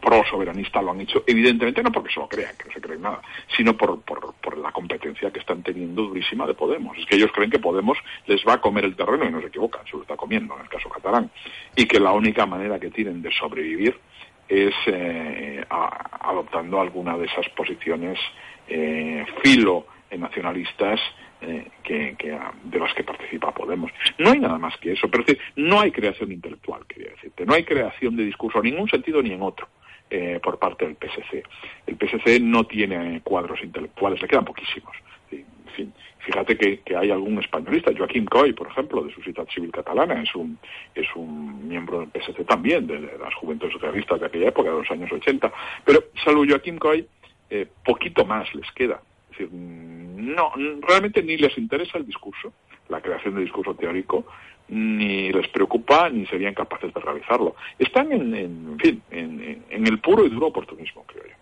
pro soberanista lo han hecho evidentemente no porque se lo crean, que no se creen nada, sino por, por, por, la competencia que están teniendo durísima de Podemos. Es que ellos creen que Podemos les va a comer el terreno y no se equivocan, se lo está comiendo en el caso catalán. Y que la única manera que tienen de sobrevivir es eh, adoptando alguna de esas posiciones eh, filo nacionalistas eh, que, de las que participa Podemos. No hay nada más que eso, pero no hay creación intelectual, quería decirte, no hay creación de discurso en ningún sentido ni en otro. Eh, por parte del PSC. El PSC no tiene cuadros intelectuales, le quedan poquísimos. En fin, Fíjate que, hay algún españolista, Joaquín Coy, por ejemplo, de Sociedad Civil Catalana, es un, es un miembro del PSC también, de, las juventudes socialistas de aquella época, de los años 80. Pero, salvo Joaquín Coy, eh, poquito más les queda. Es decir, no, realmente ni les interesa el discurso, la creación de discurso teórico, ni les preocupa ni serían capaces de realizarlo. Están en, en, fin, en, en el puro y duro oportunismo, creo yo.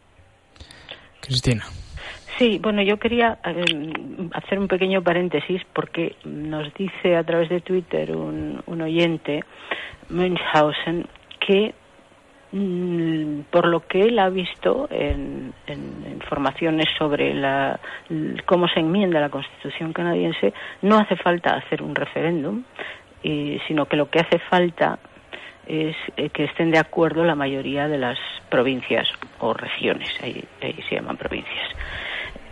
Cristina. Sí, bueno, yo quería eh, hacer un pequeño paréntesis porque nos dice a través de Twitter un, oyente, Münchhausen, que mm, por lo que él ha visto en, informaciones sobre la, cómo se enmienda la Constitución canadiense, no hace falta hacer un referéndum, sino que lo que hace falta es eh, que estén de acuerdo la mayoría de las provincias o regiones, ahí se llaman provincias.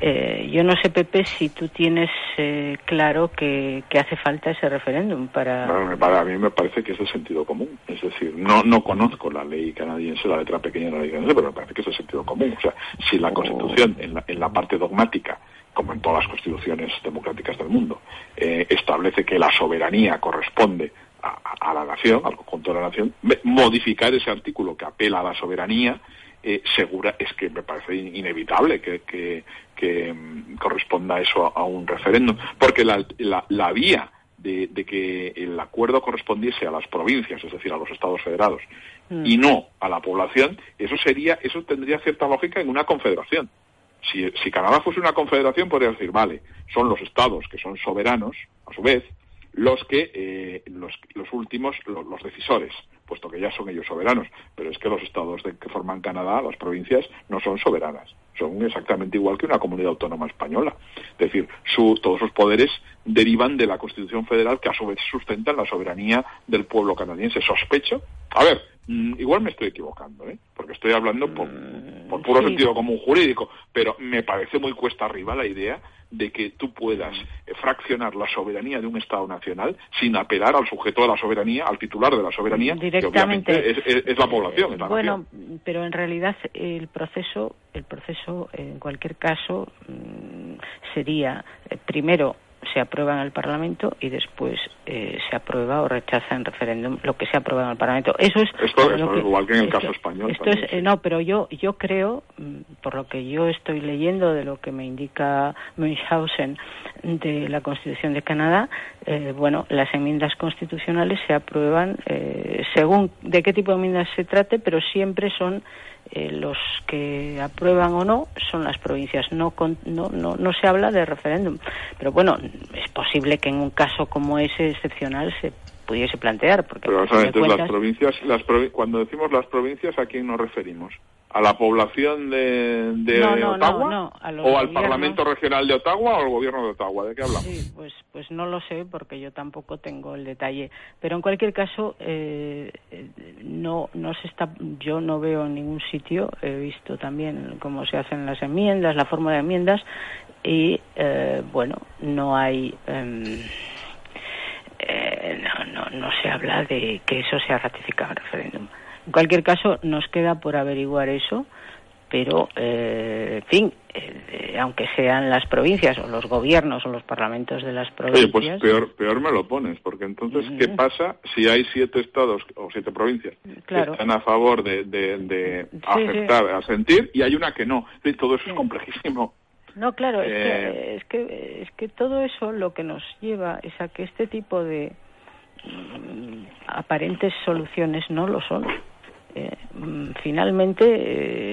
Eh, yo no sé, Pepe, si tú tienes eh, claro que, hace falta ese referéndum para... para... mí me parece que es el sentido común. Es decir, no, no conozco la ley canadiense, la letra pequeña de la ley canadiense, pero me parece que es el sentido común. O sea, si la Constitución, en la, en la parte dogmática, como en todas las constituciones democráticas del mundo, eh, establece que la soberanía corresponde a, a, la nación, al conjunto de la nación, modificar ese artículo que apela a la soberanía eh, segura es que me parece inevitable que, que, mm, corresponda eso a, un referéndum, porque la, la, vía de, que el acuerdo correspondiese a las provincias, es decir, a los estados federados, mm. y no a la población, eso sería, eso tendría cierta lógica en una confederación. Si, si Canadá fuese una confederación, podría decir, vale, son los estados que son soberanos, a su vez, los que, eh, los, los últimos, los decisores puesto que ya son ellos soberanos. Pero es que los estados de, que forman Canadá, las provincias, no son soberanas. Son exactamente igual que una comunidad autónoma española. Es decir, su, todos sus poderes derivan de la Constitución Federal, que a su vez sustenta la soberanía del pueblo canadiense. Sospecho. A ver, mm, igual me estoy equivocando, ¿eh? porque estoy hablando por, Mm, por puro sentido común jurídico, pero me parece muy cuesta arriba la idea de que tú puedas eh, fraccionar la soberanía de un Estado nacional sin apelar al sujeto de la soberanía, al titular de la soberanía, Directamente. que obviamente es, es- es la población. es la bueno, nación. pero en realidad el proceso, el proceso en cualquier caso mm, sería eh, primero se aprueba en el Parlamento y después eh, se aprueba o rechaza en referéndum lo que se aprueba en el Parlamento. Eso es Esto, que- es igual que en el esto- caso español. esto también, es, eh, no, pero yo yo creo, mm, por lo que yo estoy leyendo de lo que me indica Münchhausen de la Constitución de Canadá, eh, bueno, las enmiendas constitucionales se aprueban eh, según de qué tipo de enmiendas se trate, pero siempre son eh, los que aprueban o no son las provincias. No, con- no, no, no se habla de referéndum. Pero bueno, es posible que en un caso como ese excepcional se pudiese plantear, porque Pero a ver, las provincias, las provi- cuando decimos las provincias, ¿a quién nos referimos? ¿A la población de, de No, no, no, Ottawa? no, a los ¿O al. Parlamento Regional de Ottawa o al Gobierno de Ottawa? ¿De qué hablamos? Sí, pues, pues no lo sé porque yo tampoco tengo el detalle. Pero en cualquier caso, eh, eh, no, no se está, yo no veo en ningún sitio, he visto también cómo se hacen las enmiendas, la forma de enmiendas, y eh, bueno, no hay. em, eh, no, no, no se habla de que eso sea ratificado en referéndum. En cualquier caso, nos queda por averiguar eso, pero, eh, en fin, eh, eh, aunque sean las provincias o los gobiernos o los parlamentos de las Oye, provincias. pues peor, peor me lo pones, porque entonces, ¿qué Mm. pasa si hay siete estados o siete provincias Claro. que están a favor de, de, de Sí, aceptar, sí. asentir, y hay una que no? Todo eso es complejísimo. No, claro, es, Eh, que, es que es que todo eso lo que nos lleva es a que este tipo de mm, aparentes soluciones no lo son. Eh, finalmente,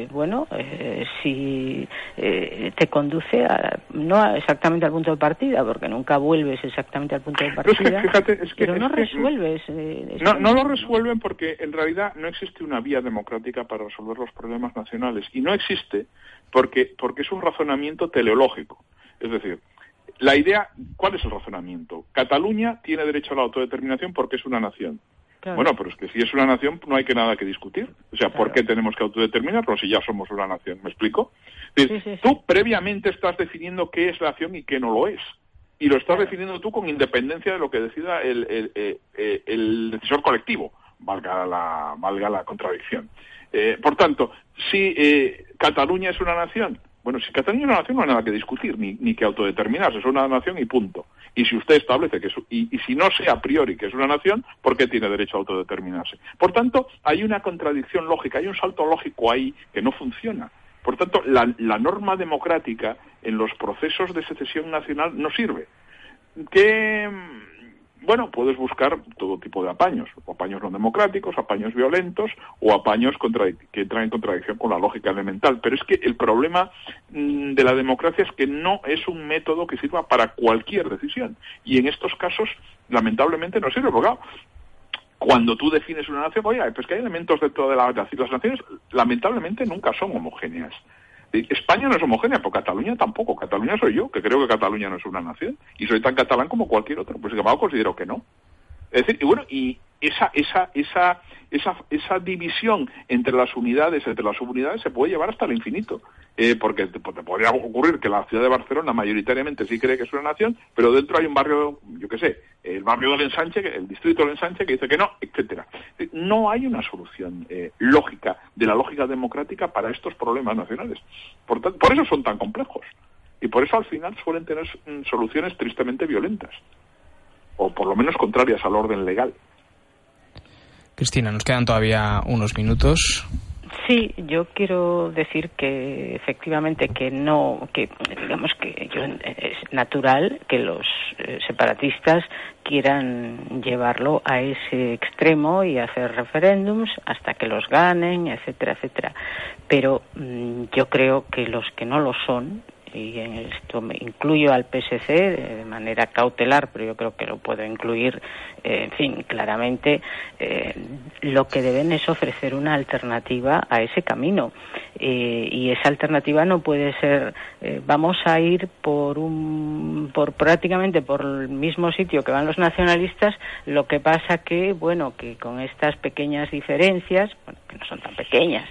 eh, bueno, eh, si eh, te conduce a, no a- exactamente al punto de partida, porque nunca vuelves exactamente al punto de Pero es que, partida, fíjate, es que- pero no resuelves. eh, No, esto. no lo resuelven porque en realidad no existe una vía democrática para resolver los problemas nacionales. Y no existe porque, porque es un razonamiento teleológico. Es decir, la idea, ¿cuál es el razonamiento? Cataluña tiene derecho a la autodeterminación porque es una nación. Claro. Bueno, pero es que si es una nación no hay que nada que discutir. O sea, ¿por qué tenemos que autodeterminarnos si ya somos una nación? ¿Me explico? Es decir, Tú previamente estás definiendo qué es nación y qué no lo es. Y lo estás definiendo tú con independencia de lo que decida el, el, eh, eh, el decisor colectivo, valga la, valga la contradicción. Eh, por tanto, si eh, Cataluña es una nación, bueno, si Cataluña es una nación no hay nada que discutir, ni, ni que autodeterminarse, es una nación y punto. Y si usted establece que es, y, si no sé a priori que es una nación, ¿por qué tiene derecho a autodeterminarse? Por tanto, hay una contradicción lógica, hay un salto lógico ahí que no funciona. Por tanto, la, la norma democrática en los procesos de secesión nacional no sirve. Mm, bueno, puedes buscar todo tipo de apaños, o apaños no democráticos, apaños violentos o apaños que entran en contradicción con la lógica elemental. Pero es que el problema mm, de la democracia es que no es un método que sirva para cualquier decisión. Y en estos casos, lamentablemente, no sirve. Porque, cuando tú defines una nación, oye, pues que hay elementos dentro de la, las naciones, lamentablemente nunca son homogéneas. Eh, España no es homogénea, pero Cataluña tampoco. Cataluña soy yo, que creo que Cataluña no es una nación. Y soy tan catalán como cualquier otro. Pues embargo considero que no. Es decir, y bueno, y esa, esa, esa, esa, esa división entre las unidades, entre las subunidades, se puede llevar hasta el infinito. Eh, porque te, podría ocurrir que la ciudad de Barcelona mayoritariamente sí cree que es una nación, pero dentro hay un barrio, yo qué sé, el barrio del Ensanche, el distrito del Ensanche, que dice que no, etcétera. Eh, No hay una solución eh, lógica de la lógica democrática para estos problemas nacionales. Por eso son tan complejos. Y por eso al final suelen tener mm, soluciones tristemente violentas. O por lo menos contrarias al orden legal. Cristina, nos quedan todavía unos minutos. Sí, yo quiero decir que efectivamente que no, que digamos que es natural que los eh, separatistas quieran llevarlo a ese extremo y hacer referéndums hasta que los ganen, etcétera, etcétera. Pero mm, yo creo que los que no lo son y en esto me incluyo al PSC de manera cautelar, pero yo creo que lo puedo incluir, eh, en fin, claramente, eh, lo que deben es ofrecer una alternativa a ese camino. Eh, y esa alternativa no puede ser, vamos a ir por un, por prácticamente por el mismo sitio que van los nacionalistas, lo que pasa que, bueno, que con estas pequeñas diferencias, bueno, que no son tan pequeñas,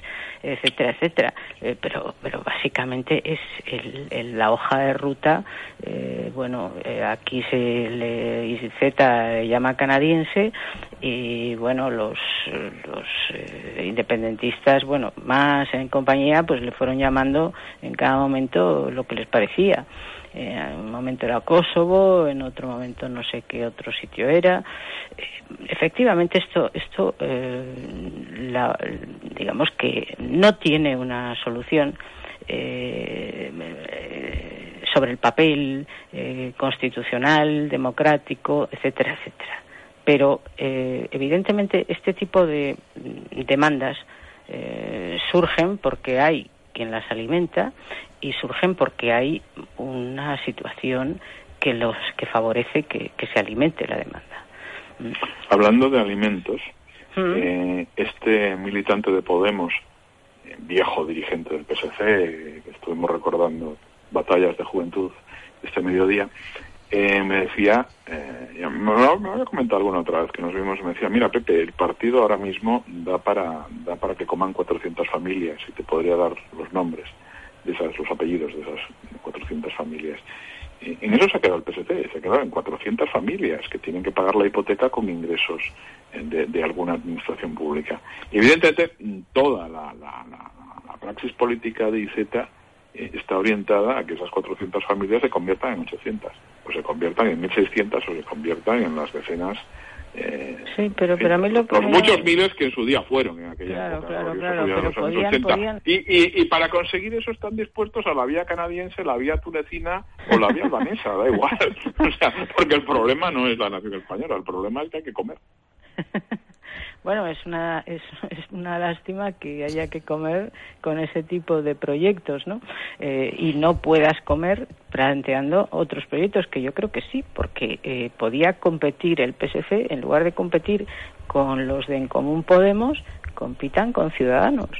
etcétera, etcétera. Eh, pero, pero básicamente es el, la hoja de ruta. Eh, bueno, eh, aquí se le llama canadiense y bueno, los, los independentistas, bueno, más en compañía, pues le fueron llamando en cada momento lo que les parecía. En un momento era Kosovo, en otro momento no sé qué otro sitio era. efectivamente, esto, esto digamos que no tiene una solución eh, sobre el papel eh, constitucional, democrático, etcétera, etcétera. Pero eh, evidentemente este tipo de demandas surgen porque hay quien las alimenta y surgen porque hay una situación que los que favorece que se alimente la demanda. Hablando de alimentos, eh, este militante de Podemos, eh, viejo dirigente del PSC, que estuvimos recordando batallas de juventud este mediodía, eh, me decía, me, lo, había comentado alguna otra vez que nos vimos, me decía, mira Pepe, el partido ahora mismo da para, da para que coman 400 familias y te podría dar los nombres de esas, los apellidos de esas 400 familias. En eso se ha quedado el PSC, se ha quedado en 400 familias que tienen que pagar la hipoteca con ingresos de, alguna administración pública. evidentemente, toda la, praxis política de IZ eh, está orientada a que esas 400 familias se conviertan en 800, o se conviertan en 1.600 o se conviertan en las decenas eh, sí, pero, pero a mí lo Los muchos miles que en su día fueron en aquella claro, época. Claro, claro, pero Y, y, y, para conseguir eso están dispuestos a la vía canadiense, la vía tunecina o la vía albanesa, da igual. o sea, porque el problema no es la nación española, el problema es que hay que comer. bueno, es una, es, una lástima que haya que comer con ese tipo de proyectos, ¿no? Eh, y no puedas comer planteando otros proyectos, que yo creo que sí, porque eh, podía competir el PSC, en lugar de competir con los de En Común Podemos, compitan con Ciudadanos.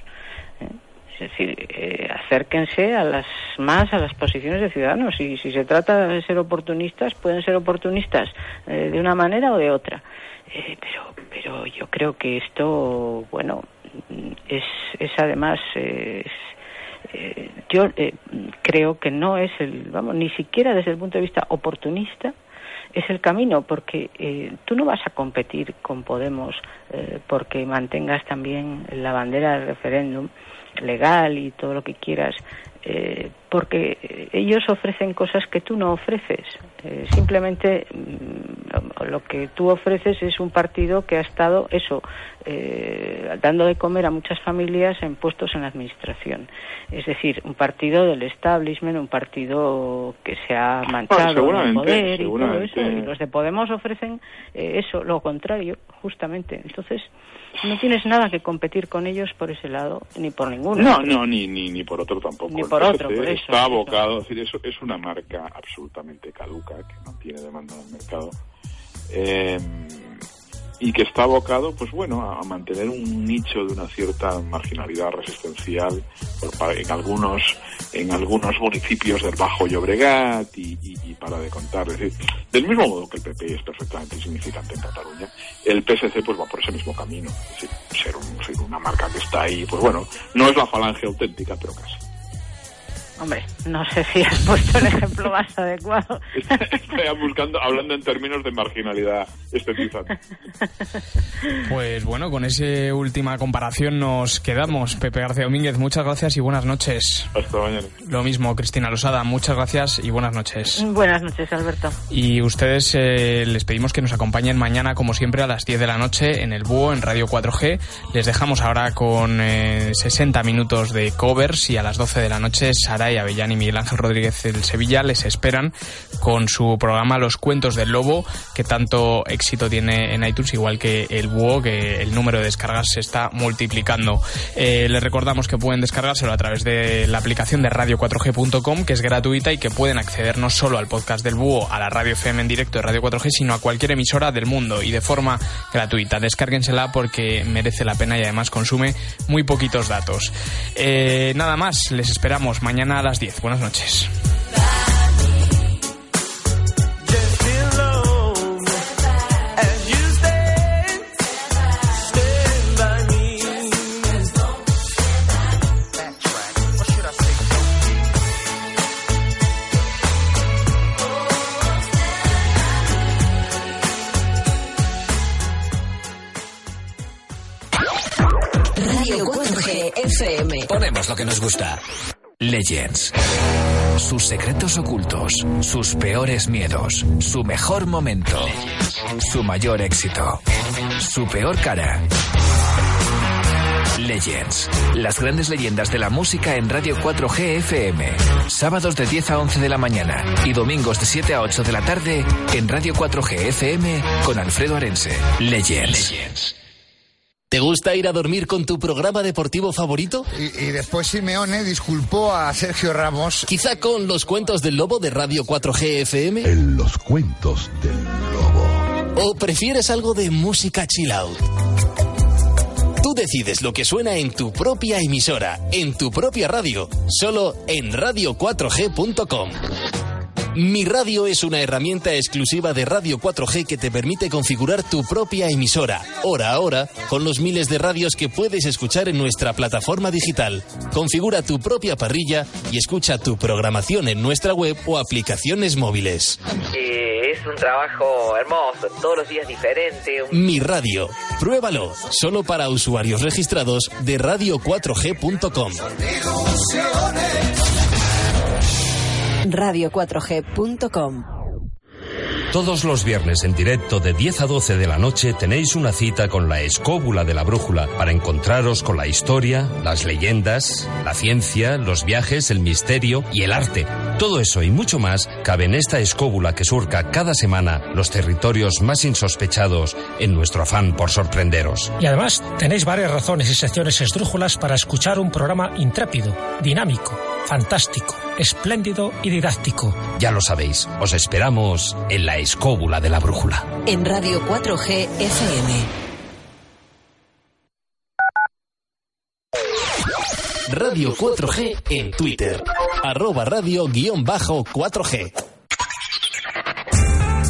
¿Eh? Es decir, acérquense a las más a las posiciones de ciudadanos y si se trata de ser oportunistas, pueden ser oportunistas de una manera o de otra. Eh, pero, pero yo creo que esto, bueno, es, es además, eh, yo eh, creo que no es el, vamos, ni siquiera desde el punto de vista oportunista, es el camino, porque tú no vas a competir con Podemos porque mantengas también la bandera del referéndum legal y todo lo que quieras, porque ellos ofrecen cosas que tú no ofreces. simplemente mm, lo que tú ofreces es un partido que ha estado, eso, eh, dando de comer a muchas familias en puestos en la administración. Es decir, un partido del establishment, un partido que se ha manchado ah, poder y todo eso. Y los de Podemos ofrecen eh, eso, lo contrario, justamente. Entonces, no tienes nada que competir con ellos por ese lado, ni por ninguno. No, no, ni, ni, ni por otro tampoco. Ni por otro, por eso, Está abocado, es decir, eso es una marca absolutamente caduca que no tiene demanda en el mercado eh, y que está abocado, pues bueno, a, mantener un nicho de una cierta marginalidad resistencial en algunos en algunos municipios del Bajo Llobregat y, para de contar. Es decir, del mismo modo que el PP es perfectamente insignificante en Cataluña, el PSC pues va por ese mismo camino. ser, ser una marca que está ahí, pues bueno, no es la falange auténtica, pero casi. Hombre, no sé si has puesto el ejemplo más adecuado. Estoy buscando, hablando en términos de marginalidad estetizante. Pues bueno, con esa última comparación nos quedamos. Pepe García Domínguez, muchas gracias y buenas noches. Hasta mañana. Lo mismo, Cristina Losada, muchas gracias y buenas noches. Buenas noches, Alberto. Y ustedes eh, les pedimos que nos acompañen mañana, como siempre, a las 10 de la noche en el Búho, en Radio 4G. Les dejamos ahora con 60 eh, minutos de covers y a las 12 de la noche Sara Y Avellán Miguel Ángel Rodríguez del Sevilla les esperan con su programa Los Cuentos del Lobo, que tanto éxito tiene en iTunes, igual que el Búho, que el número de descargas se está multiplicando. Eh, les recordamos que pueden descargárselo a través de la aplicación de radio4g.com, que es gratuita y que pueden acceder no solo al podcast del Búho, a la radio FM en directo de Radio 4G, sino a cualquier emisora del mundo y de forma gratuita. Descárguensela porque merece la pena y además consume muy poquitos datos. Eh, nada más, les esperamos mañana a las 10. Buenas noches. Radio 4G FM. Ponemos lo que nos gusta. Legends. Sus secretos ocultos, sus peores miedos, su mejor momento, su mayor éxito, su peor cara. Legends. Las grandes leyendas de la música en Radio 4G FM. Sábados de 10 a 11 de la mañana y domingos de 7 a 8 de la tarde en Radio 4G FM con Alfredo Arense. Legends. ¿Te gusta ir a dormir con tu programa deportivo favorito? Y, y después Simeone disculpó a Sergio Ramos. Quizá con los cuentos del lobo de Radio 4G FM. En los cuentos del lobo. ¿O prefieres algo de música chill out? Tú decides lo que suena en tu propia emisora, en tu propia radio, solo en radio4g.com. Mi Radio es una herramienta exclusiva de Radio 4G que te permite configurar tu propia emisora, hora a hora, con los miles de radios que puedes escuchar en nuestra plataforma digital. Configura tu propia parrilla y escucha tu programación en nuestra web o aplicaciones móviles. Eh, es un trabajo hermoso, todos los días diferente. Mi Radio. Pruébalo, solo para usuarios registrados de radio4g.com. Radio4G.com. Todos los viernes en directo de 10 a 12 de la noche tenéis una cita con la escóbula de la brújula para encontraros con la historia, las leyendas, la ciencia, los viajes, el misterio y el arte. Todo eso y mucho más cabe en esta escóbula que surca cada semana los territorios más insospechados en nuestro afán por sorprenderos. Y además tenéis varias razones y secciones esdrújulas para escuchar un programa intrépido, dinámico, fantástico, espléndido y didáctico. Ya lo sabéis, os esperamos en la escóbula de la brújula. En Radio 4G FM. Radio 4G en Twitter. Arroba radio guion bajo 4G.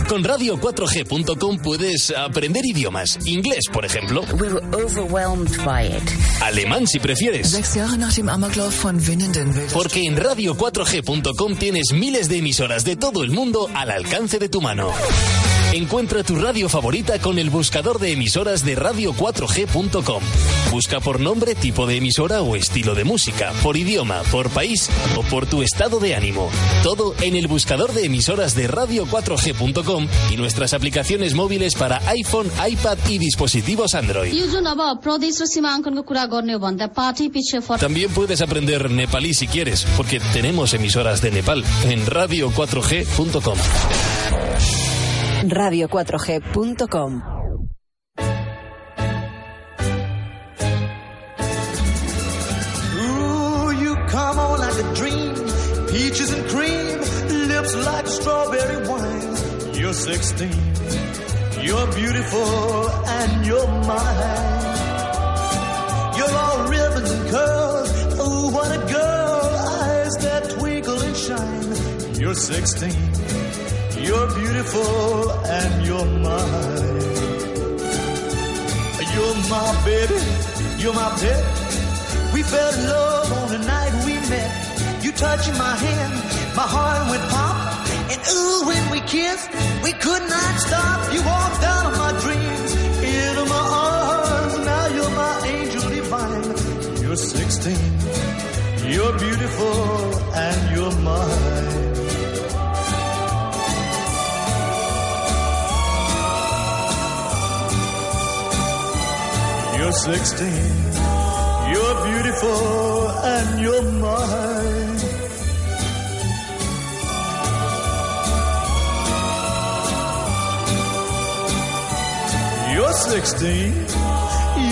Con radio4g.com puedes aprender idiomas. Inglés, por ejemplo. We were overwhelmed by it. Alemán, si prefieres. Porque en radio4g.com tienes miles de emisoras de todo el mundo al alcance de tu mano. Encuentra tu radio favorita con el buscador de emisoras de radio4g.com. Busca por nombre, tipo de emisora o estilo de música, por idioma, por país o por tu estado de ánimo. Todo en el buscador de emisoras de radio4g.com y nuestras aplicaciones móviles para iPhone, iPad y dispositivos Android. También puedes aprender nepalí si quieres, porque tenemos emisoras de Nepal en radio4g.com. Radio4G.com. Ooh, you come on like a dream. Peaches and cream, lips like strawberry wine. You're 16. You're beautiful and you're mine. You're all ribbons and curls. Oh, what a girl. Eyes that twinkle and shine. You're 16. You're beautiful and you're mine. You're my baby. You're my pet. We fell in love on the night we met. You touching my hand, my heart went pop. And ooh, when we kissed, we could not stop. You walked out of my dreams, into my arms. Now you're my angel divine. You're 16. You're beautiful and you're mine. you're 16. You're beautiful and you're mine. You're 16.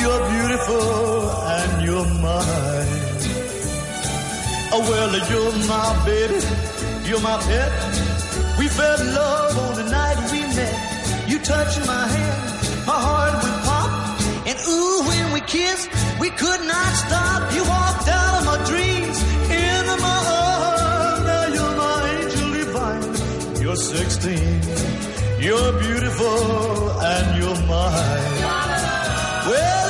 You're beautiful and you're mine. Oh, well, you're my baby. You're my pet. We fell in love on the night we met. You touched my hand. My heart went and ooh, when we kissed, we could not stop. You walked out of my dreams, into my arms. Now you're my angel divine. You're 16. You're beautiful and you're mine. Well,